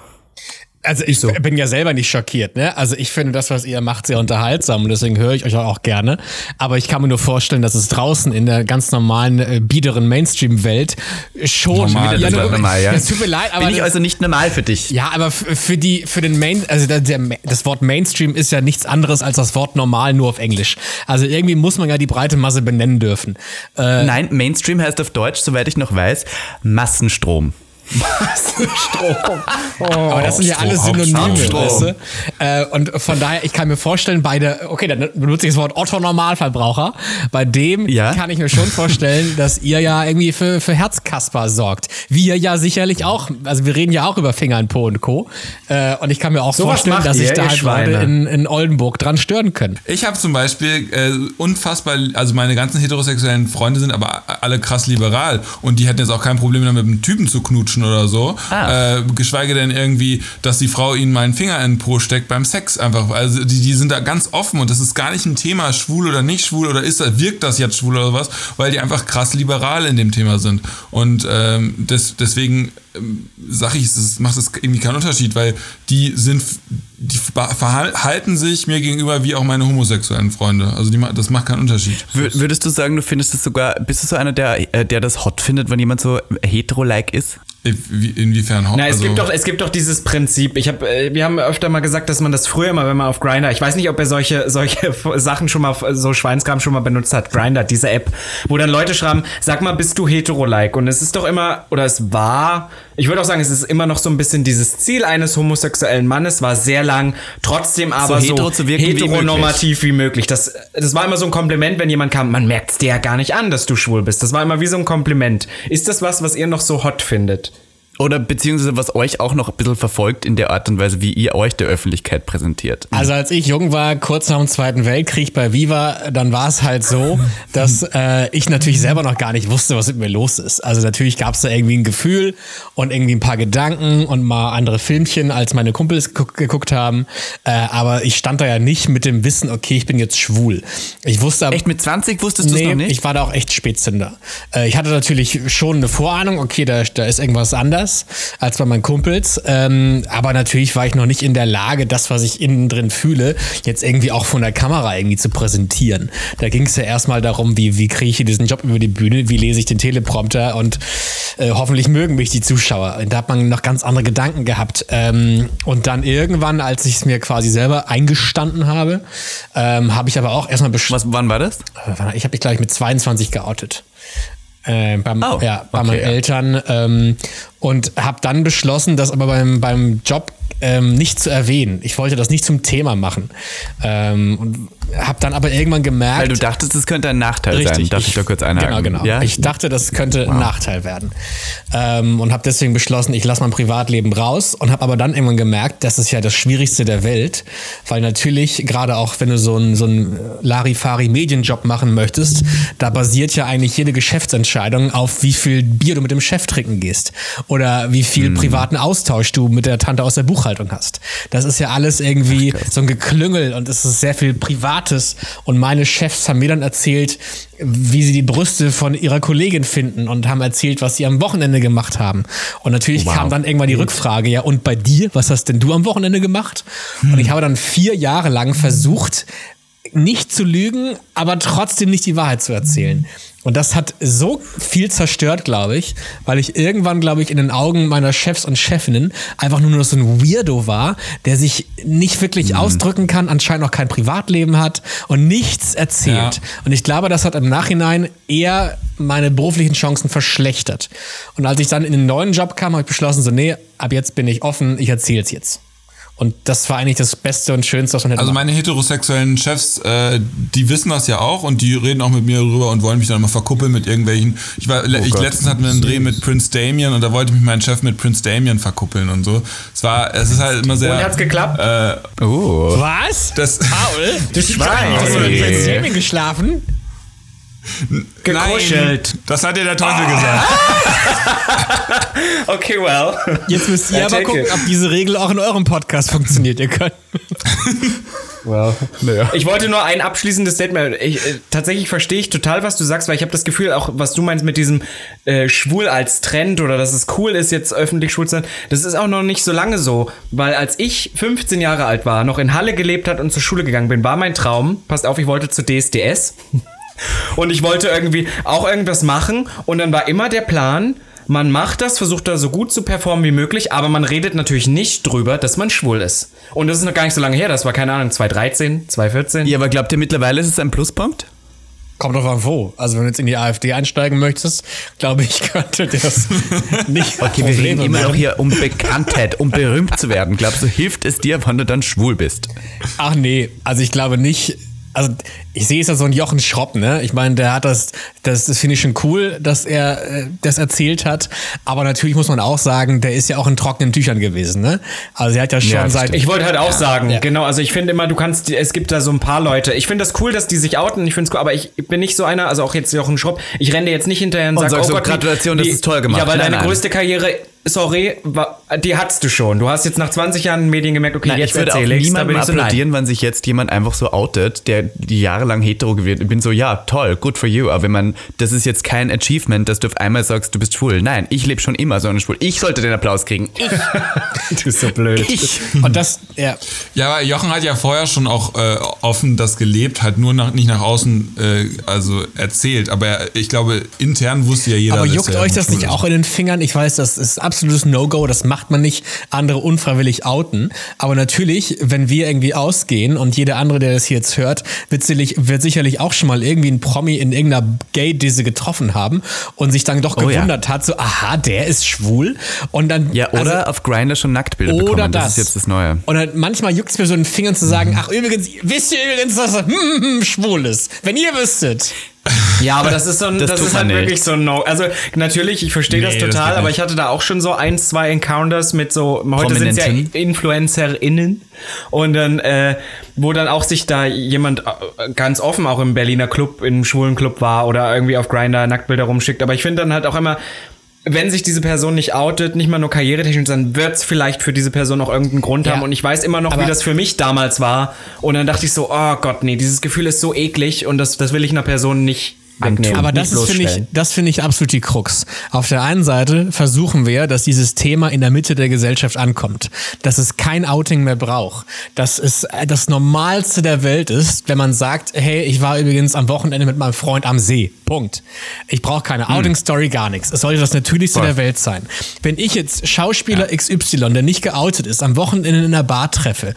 Also ich bin ja selber nicht schockiert, ne? Also ich finde das, was ihr macht, sehr unterhaltsam und deswegen höre ich euch auch gerne. Aber ich kann mir nur vorstellen, dass es draußen in der ganz normalen, äh, biederen Mainstream-Welt schon Normal, das nur- normal, ja. Es tut mir leid, aber Bin ich das- also nicht normal für dich? ja, aber für die, für den Main, also der, der, das Wort Mainstream ist ja nichts anderes als das Wort normal nur auf Englisch. Also irgendwie muss man ja die breite Masse benennen dürfen. Äh, Nein, Mainstream heißt auf Deutsch, soweit ich noch weiß, Massenstrom. Aber das sind ja alles Hauptstrom, Synonyme, weißt du? Äh, und von daher, ich kann mir vorstellen, bei der, okay, dann benutze ich das Wort Otto-Normalverbraucher. Bei dem Ja. kann ich mir schon vorstellen, dass ihr ja irgendwie für, für Herzkasper sorgt. Wir ja sicherlich auch. Also wir reden ja auch über Finger in Po und Co. Äh, und ich kann mir auch So was vorstellen, dass ihr, sich da halt. Leute in, in Oldenburg dran stören können. Ich habe zum Beispiel äh, unfassbar, also meine ganzen heterosexuellen Freunde sind aber alle krass liberal und die hätten jetzt auch kein Problem damit, mit einem Typen zu knutschen oder so. Ah. Äh, geschweige denn irgendwie, dass die Frau ihnen meinen Finger in den Po steckt beim Sex einfach. Also die, die sind da ganz offen und das ist gar nicht ein Thema, schwul oder nicht schwul oder ist das, wirkt das jetzt schwul oder was, weil die einfach krass liberal in dem Thema sind. Und ähm, des, deswegen ähm, sage ich, es macht es irgendwie keinen Unterschied, weil die sind, die verhalten sich mir gegenüber wie auch meine homosexuellen Freunde. Also die, das macht keinen Unterschied. Wür- Würdest du sagen, du findest es sogar, bist du so einer, der, äh, der das hot findet, wenn jemand so hetero-like ist? Wie- Inwiefern? Na, es also, gibt doch, es gibt doch dieses Prinzip. Ich habe, äh, wir haben öfter mal gesagt, dass man das früher mal, wenn man auf Grinder, ich weiß nicht, ob er solche, solche Sachen schon mal, so Schweinskram schon mal benutzt hat. Grinder, diese App, wo dann Leute schreiben, sag mal, bist du hetero-like? Und es ist doch immer, oder es war, ich würde auch sagen, es ist immer noch so ein bisschen dieses Ziel eines homosexuellen Mannes, war sehr lang, trotzdem aber so, hetero zu wirken wie heteronormativ wie möglich. Das, das war immer so ein Kompliment, wenn jemand kam, man merkt es dir ja gar nicht an, dass du schwul bist. Das war immer wie so ein Kompliment. Ist das was, was ihr noch so hot findet? Oder beziehungsweise was euch auch noch ein bisschen verfolgt in der Art und Weise, wie ihr euch der Öffentlichkeit präsentiert? Also als ich jung war, kurz nach dem Zweiten Weltkrieg bei Viva, dann war es halt so, dass äh, ich natürlich selber noch gar nicht wusste, was mit mir los ist. Also natürlich gab es da irgendwie ein Gefühl und irgendwie ein paar Gedanken und mal andere Filmchen, als meine Kumpels geguckt, haben. Äh, aber ich stand da ja nicht mit dem Wissen, okay, ich bin jetzt schwul. Ich wusste aber Echt, mit 20 wusstest du es Nee, noch nicht? ich war da auch echt Spätzünder. Äh, ich hatte natürlich schon eine Vorahnung, okay, da, da ist irgendwas anders als bei meinen Kumpels. Ähm, aber natürlich war ich noch nicht in der Lage, das, was ich innen drin fühle, jetzt irgendwie auch von der Kamera irgendwie zu präsentieren. Da ging es ja erstmal darum, wie, wie kriege ich hier diesen Job über die Bühne, wie lese ich den Teleprompter und äh, hoffentlich mögen mich die Zuschauer. Und da hat man noch ganz andere Gedanken gehabt. Ähm, und dann irgendwann, als ich es mir quasi selber eingestanden habe, ähm, habe ich aber auch erstmal beschlossen, wann war das? ich habe mich, glaube ich, mit 22 geoutet. Äh, beim, Oh, ja, bei okay, meinen ja. Eltern ähm, und habe dann beschlossen, das aber beim, beim Job ähm, nicht zu erwähnen. Ich wollte das nicht zum Thema machen. Ähm, und habe dann aber irgendwann gemerkt. Weil du dachtest, es könnte ein Nachteil sein. Darf ich, da kurz einhaken? Genau, genau. Ja? Ich dachte, das könnte ein Nachteil werden. Ähm, und habe deswegen beschlossen, ich lasse mein Privatleben raus und habe aber dann irgendwann gemerkt, das ist ja das Schwierigste der Welt, weil natürlich, gerade auch wenn du so einen so einen Larifari-Medienjob machen möchtest, da basiert ja eigentlich jede Geschäftsentscheidung auf, wie viel Bier du mit dem Chef trinken gehst oder wie viel privaten Austausch du mit der Tante aus der Buchhaltung hast. Das ist ja alles irgendwie so ein Geklüngel und es ist sehr viel Privates. Und meine Chefs haben mir dann erzählt, wie sie die Brüste von ihrer Kollegin finden und haben erzählt, was sie am Wochenende gemacht haben. Und natürlich kam dann irgendwann die Rückfrage, ja, und bei dir, was hast denn du am Wochenende gemacht? Und ich habe dann vier Jahre lang versucht, nicht zu lügen, aber trotzdem nicht die Wahrheit zu erzählen. Und das hat so viel zerstört, glaube ich, weil ich irgendwann, glaube ich, in den Augen meiner Chefs und Chefinnen einfach nur noch so ein Weirdo war, der sich nicht wirklich ausdrücken kann, anscheinend auch kein Privatleben hat und nichts erzählt. Ja. Und ich glaube, das hat im Nachhinein eher meine beruflichen Chancen verschlechtert. Und als ich dann in den neuen Job kam, habe ich beschlossen, so, nee, ab jetzt bin ich offen, ich erzähle es jetzt. Und das war eigentlich das Beste und Schönste, was man hätte Also meine heterosexuellen Chefs, äh, die wissen das ja auch und die reden auch mit mir darüber und wollen mich dann immer verkuppeln mit irgendwelchen. Ich war, ich, Gott. letztens hatten wir einen Dreh mit Prince Damien und da wollte mich mein Chef mit Prince Damien verkuppeln und so. Es war, es ist halt immer sehr. Und hat's geklappt? Äh, Oh. Was? das, Paul? Du Schwein. Hast du mit. Prince Damien geschlafen? Gekuschelt. Nein, das hat dir der Teufel gesagt. Okay, well. Jetzt müsst ihr Ja, aber gucken, it. ob diese Regel auch in eurem Podcast funktioniert. Ihr könnt. Well. Naja. Ich wollte nur ein abschließendes Statement. Ich, äh, tatsächlich verstehe ich total, was du sagst, weil ich habe das Gefühl, auch was du meinst mit diesem äh, schwul als Trend oder dass es cool ist, jetzt öffentlich schwul zu sein, das ist auch noch nicht so lange so. Weil als ich 15 Jahre alt war, noch in Halle gelebt hat und zur Schule gegangen bin, war mein Traum, passt auf, ich wollte zu DSDS. Und ich wollte irgendwie auch irgendwas machen. Und dann war immer der Plan, man macht das, versucht da so gut zu performen wie möglich, aber man redet natürlich nicht drüber, dass man schwul ist. Und das ist noch gar nicht so lange her, das war keine Ahnung, 2013, 2014. Ja, aber glaubt ihr mittlerweile ist es ein Pluspunkt? Kommt doch an wo. Also wenn du jetzt in die AfD einsteigen möchtest, glaube ich, könnte das nicht Okay, wir reden immer noch hier um Bekanntheit, um berühmt zu werden. Glaubst du, hilft es dir, wenn du dann schwul bist? Ach nee, also ich glaube nicht. Also ich sehe es ja so ein Jochen Schropp, ne? Ich meine, der hat das, das, das finde ich schon cool, dass er äh, das erzählt hat. Aber natürlich muss man auch sagen, der ist ja auch in trockenen Tüchern gewesen, ne? Also er hat ja schon Ja, seit. stimmt. Ich wollte halt auch sagen, Ja. genau, also ich finde immer, du kannst, es gibt da so ein paar Leute. Ich finde das cool, dass die sich outen, ich finde es cool, aber ich bin nicht so einer, also auch jetzt Jochen Schropp, ich renne dir jetzt nicht hinterher und, Und sag, sagst oh so, Gott, Gratulation, die, das ist toll gemacht. Ja, weil Nein, deine nein. größte Karriere, sorry, die hattest du schon. Du hast jetzt nach 20 Jahren Medien gemerkt, okay, Nein, jetzt ich würde auch erzähle bin niemandem ich so, nein. applaudieren, wenn sich jetzt jemand einfach so outet, der die jahrelang hetero gewesen Ich bin so, ja, toll, good for you. Aber wenn man, das ist jetzt kein Achievement, dass du auf einmal sagst, du bist schwul. Nein, ich lebe schon immer so einen schwul. Ich sollte den Applaus kriegen. Ich, Du bist so blöd. ich. Und das, ja. Ja, aber Jochen hat ja vorher schon auch äh, offen das gelebt, halt nur nach, nicht nach außen äh, also erzählt. Aber er, ich glaube, intern wusste ja jeder. Aber dass juckt er euch das nicht ist. auch in den Fingern? Ich weiß, das ist absolutes No-Go, das macht man nicht, andere unfreiwillig outen. Aber natürlich, wenn wir irgendwie ausgehen und jeder andere, der das hier jetzt hört, wird sicherlich, wird sicherlich auch schon mal irgendwie einen Promi in irgendeiner Gay-Disse getroffen haben und sich dann doch Oh ja. gewundert hat, so, aha, der ist schwul. Und dann, Ja, oder also- auf Grindr schon Nacktbilder oder bekommen. das. Das ist jetzt das Neue. Und dann manchmal juckt es mir so in den Fingern zu sagen, ach übrigens, wisst ihr übrigens, dass er hm, hm, hm, schwul ist? Wenn ihr wüsstet. Ja, aber das ist so ein, Das das, ist halt nicht. wirklich so ein No. Also natürlich, ich verstehe das Nee, das total, geht aber ich hatte da auch schon so ein, zwei Encounters mit so, heute sind es ja. InfluencerInnen und dann, äh, wo dann auch sich da jemand äh, ganz offen auch im Berliner Club, im schwulen Club war oder irgendwie auf Grinder Nacktbilder rumschickt. Aber ich finde dann halt auch immer, wenn sich diese Person nicht outet, nicht mal nur karrieretechnisch, dann wird es vielleicht für diese Person auch irgendeinen Grund Ja. haben. Und ich weiß immer noch, Aber- wie das für mich damals war. Und dann dachte ich so, oh Gott, nee, dieses Gefühl ist so eklig und das, das will ich einer Person nicht wegnehmen. Aber das ist, finde ich, das finde ich absolut die Krux. Auf der einen Seite versuchen wir, dass dieses Thema in der Mitte der Gesellschaft ankommt. Dass es kein Outing mehr braucht. Dass es das Normalste der Welt ist, wenn man sagt, hey, ich war übrigens am Wochenende mit meinem Freund am See. Punkt. Ich brauche keine Outing-Story, gar nichts. Es sollte das Natürlichste Voll. der Welt sein. Wenn ich jetzt Schauspieler XY, der nicht geoutet ist, am Wochenende in einer Bar treffe,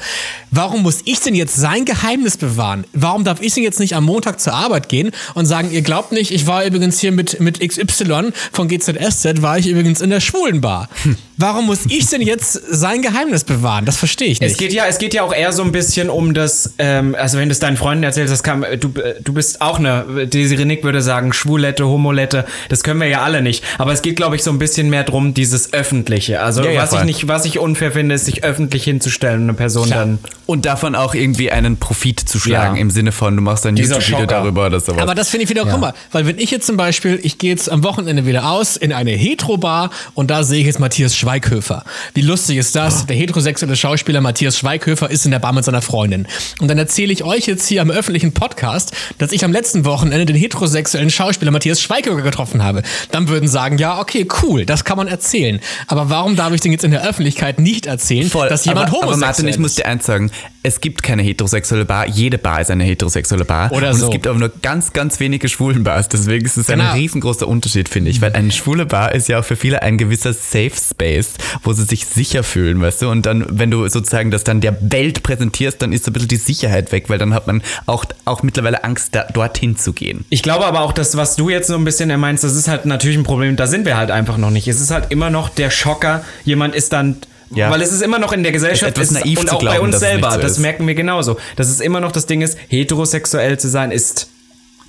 warum muss ich denn jetzt sein Geheimnis bewahren? Warum darf ich denn jetzt nicht am Montag zur Arbeit gehen und sagen, ihr glaubt nicht, ich war übrigens hier mit, mit XY von GZSZ, war ich übrigens in der Schwulenbar. Warum muss ich denn jetzt sein Geheimnis bewahren? Das verstehe ich Es nicht. geht ja, es geht ja auch eher so ein bisschen um das, ähm, also wenn du es deinen Freunden erzählst, das kam, du, du bist auch eine, Desiree Nick würde sagen, Schwulette, Homolette, das können wir ja alle nicht. Aber es geht, glaube ich, so ein bisschen mehr drum, dieses Öffentliche. Also Ja, ja, was ich nicht, was ich unfair finde, ist, sich öffentlich hinzustellen und eine Person Klar. dann. Und davon auch irgendwie einen Profit zu schlagen, Ja. im Sinne von, du machst ein YouTube-Video darüber oder sowas. Aber das finde ich wieder, guck mal, weil wenn ich jetzt zum Beispiel, ich gehe jetzt am Wochenende wieder aus in eine Hetero-Bar und da sehe ich jetzt Matthias Schweighöfer. Wie lustig ist das? Der heterosexuelle Schauspieler Matthias Schweighöfer ist in der Bar mit seiner Freundin. Und dann erzähle ich euch jetzt hier am öffentlichen Podcast, dass ich am letzten Wochenende den heterosexuellen Schauspieler Matthias Schweighöfer getroffen habe. Dann würden sagen, ja, okay, cool, das kann man erzählen. Aber warum darf ich denn jetzt in der Öffentlichkeit nicht erzählen, Voll. dass jemand aber, aber homosexuell Martin, ich muss ist? dir eins sagen. Es gibt keine heterosexuelle Bar. Jede Bar ist eine heterosexuelle Bar. Oder Und so. es gibt aber nur ganz, ganz wenige schwulen Bars. Deswegen ist es Genau. ein riesengroßer Unterschied, finde ich. Weil eine schwule Bar ist ja auch für viele ein gewisser Safe Space, wo sie sich sicher fühlen, weißt du? Und dann, wenn du sozusagen das dann der Welt präsentierst, dann ist so ein bisschen die Sicherheit weg, weil dann hat man auch, auch mittlerweile Angst, da, dorthin zu gehen. Ich glaube aber auch, dass was du jetzt so ein bisschen meinst, das ist halt natürlich ein Problem, da sind wir halt einfach noch nicht. Es ist halt immer noch der Schocker, jemand ist dann Ja. Weil es ist immer noch in der Gesellschaft Ist etwas ist- naiv und auch bei glauben, uns es nicht selber. so das merken wir genauso. Dass es immer noch das Ding ist, heterosexuell zu sein ist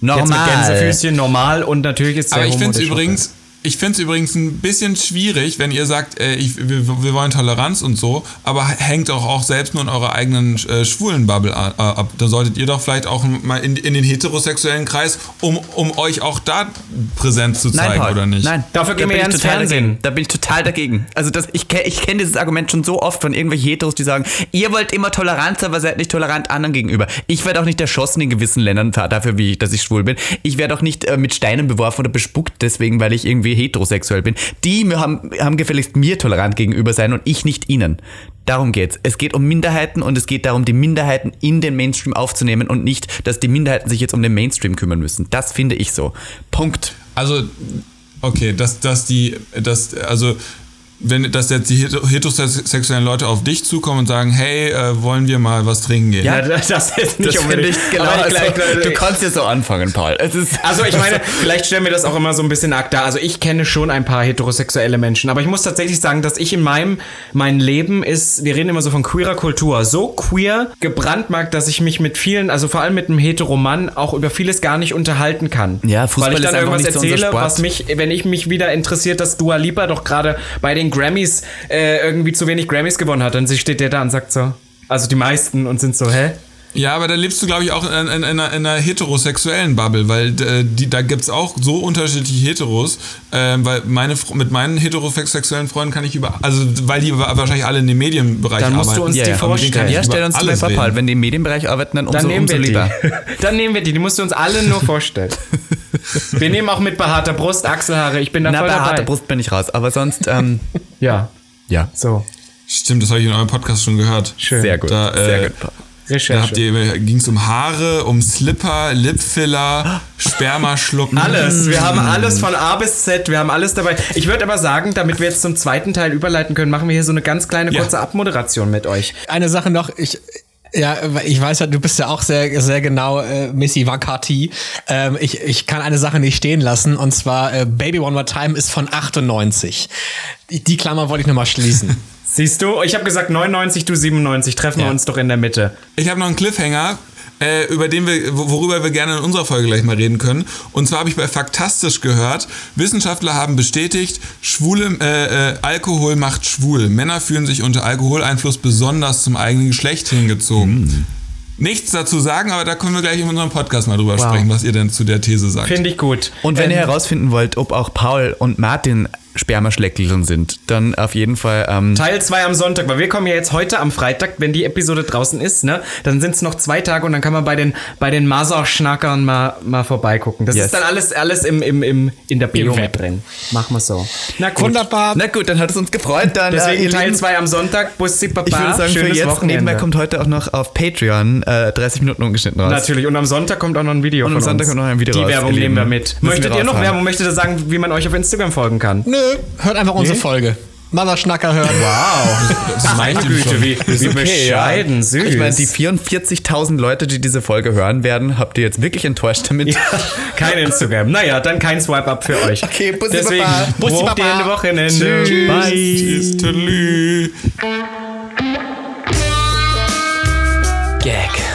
jetzt mit Normal. Gänsefüßchen normal und natürlich ist Aber sehr ich finde es übrigens, ich finde es übrigens ein bisschen schwierig, wenn ihr sagt, äh, ich, wir, wir wollen Toleranz und so, aber hängt auch, auch selbst nur in eurer eigenen äh, schwulen Bubble ab. Da solltet ihr doch vielleicht auch mal in, in den heterosexuellen Kreis, um, um euch auch da Präsenz zu zeigen, Paul. oder nicht? Nein, Dafür Da gehen wir ja ins total Fernsehen. Dagegen. Da bin ich total dagegen. Also das, ich kenne ich kenn dieses Argument schon so oft von irgendwelchen Heteros, die sagen, ihr wollt immer Toleranz, aber seid nicht tolerant anderen gegenüber. Ich werde auch nicht erschossen in gewissen Ländern dafür, wie ich, dass ich schwul bin. Ich werde auch nicht äh, mit Steinen beworfen oder bespuckt deswegen, weil ich irgendwie heterosexuell bin. Die haben, haben gefälligst mir tolerant gegenüber sein und ich nicht ihnen. Darum geht's. Es geht um Minderheiten und es geht darum, die Minderheiten in den Mainstream aufzunehmen und nicht, dass die Minderheiten sich jetzt um den Mainstream kümmern müssen. Das finde ich so. Punkt. Also, okay, dass, dass die, dass, also, wenn, dass jetzt die heter- heterosexuellen Leute auf dich zukommen und sagen, hey, äh, wollen wir mal was trinken gehen? Ja, das das ist nicht Das unbedingt. ich genau. Also, glaub- du kannst ja so anfangen, Paul. Es ist Also ich meine, vielleicht stellen wir das auch immer so ein bisschen arg dar. Also ich kenne schon ein paar heterosexuelle Menschen, aber ich muss tatsächlich sagen, dass ich in meinem mein Leben ist, wir reden immer so von queerer Kultur, so queer gebrandmarkt, dass ich mich mit vielen, also vor allem mit einem Heteromann auch über vieles gar nicht unterhalten kann. Ja, Fußball Weil ich ist dann einfach irgendwas so erzähle, Sport. was mich, wenn ich mich wieder interessiert, dass Dua Lipa doch gerade bei den Grammys äh, irgendwie zu wenig Grammys gewonnen hat, dann steht der da und sagt so, also die meisten und sind so, hä? Ja, aber da lebst du, glaube ich, auch in, in, in, einer, in einer heterosexuellen Bubble, weil äh, die, da gibt's auch so unterschiedliche Heteros, ähm, weil meine, mit meinen heterosexuellen Freunden kann ich über, also weil die wa- wahrscheinlich alle in dem Medienbereich Dann musst arbeiten. du uns Ja, die ja, vorstellen. ja, stell uns die reden. Paul. Wenn die im Medienbereich arbeiten, dann umso, Dann nehmen umso wir die. lieber. Dann nehmen wir die. Die musst du uns alle nur vorstellen. Wir nehmen auch mit behaarter Brust, Achselhaare. Ich bin da Na, voll dabei. harter Brust bin ich raus. Aber sonst, ähm, Ja, ja. so. Stimmt, das habe ich in eurem Podcast schon gehört. Schön. Sehr gut. Da, äh, sehr gut. Da Recherche. ihr, ging es um Haare, um Slipper, Lipfiller, Spermaschlucken. Alles. Wir haben alles von A bis Z. Wir haben alles dabei. Ich würde aber sagen, damit wir jetzt zum zweiten Teil überleiten können, machen wir hier so eine ganz kleine Ja. kurze Abmoderation mit euch. Eine Sache noch, ich, ja, ich weiß ja, du bist ja auch sehr, sehr genau äh, Missy Wakati. Ähm, ich, ich kann eine Sache nicht stehen lassen und zwar äh, Baby One More Time ist von 98. Die, die Klammer wollte ich nochmal schließen. Siehst du? Ich habe gesagt 99, du 97. Treffen wir Ja. uns doch in der Mitte. Ich habe noch einen Cliffhanger, äh, über den wir, worüber wir gerne in unserer Folge gleich mal reden können. Und zwar habe ich bei Faktastisch gehört, Wissenschaftler haben bestätigt, schwule äh, äh, Alkohol macht schwul. Männer fühlen sich unter Alkoholeinfluss besonders zum eigenen Geschlecht hingezogen. Nichts dazu sagen, aber da können wir gleich in unserem Podcast mal drüber sprechen, was ihr denn zu der These sagt. Finde ich gut. Und wenn Ähm, ihr herausfinden wollt, ob auch Paul und Martin Spermaschleckeln sind, dann auf jeden Fall. Ähm, Teil 2 am Sonntag, weil wir kommen ja jetzt heute am Freitag, wenn die Episode draußen ist, ne? Dann sind es noch zwei Tage und dann kann man bei den, bei den Masa-Schnackern mal, mal vorbeigucken. Das Yes. ist dann alles, alles im, im, im, in der Bio mit drin. Machen wir so. Na gut. Wunderbar. na gut, dann hat es uns gefreut. Dann, äh, Deswegen ihr Teil Lieben, 2 am Sonntag. Bussi Papa. Ich würde sagen, für schönes jetzt Wochenende. nebenbei kommt heute auch noch auf Patreon äh, 30 Minuten ungeschnitten raus. Natürlich. Und am Sonntag kommt auch noch ein Video Und von am Sonntag uns. kommt noch ein Video Die raus, Werbung ihr nehmen wir mit. Müssen wir Möchtet ihr noch. Werbung? Möchtet ihr sagen, wie man euch auf Instagram folgen kann? Nö, hört einfach unsere Folge. Mother Schnacker hören. Wow. Meine Güte, wie, wie bescheiden, süß. Ich meine, die 44.000 Leute, die diese Folge hören werden, habt ihr jetzt wirklich enttäuscht damit? kein Instagram. Naja, dann kein Swipe-Up für euch. Okay, Bussi Deswegen, Baba. Bussi Bussi Baba. Wochenende. Tschüss. Bye. Tschüss, tschüss. Gag.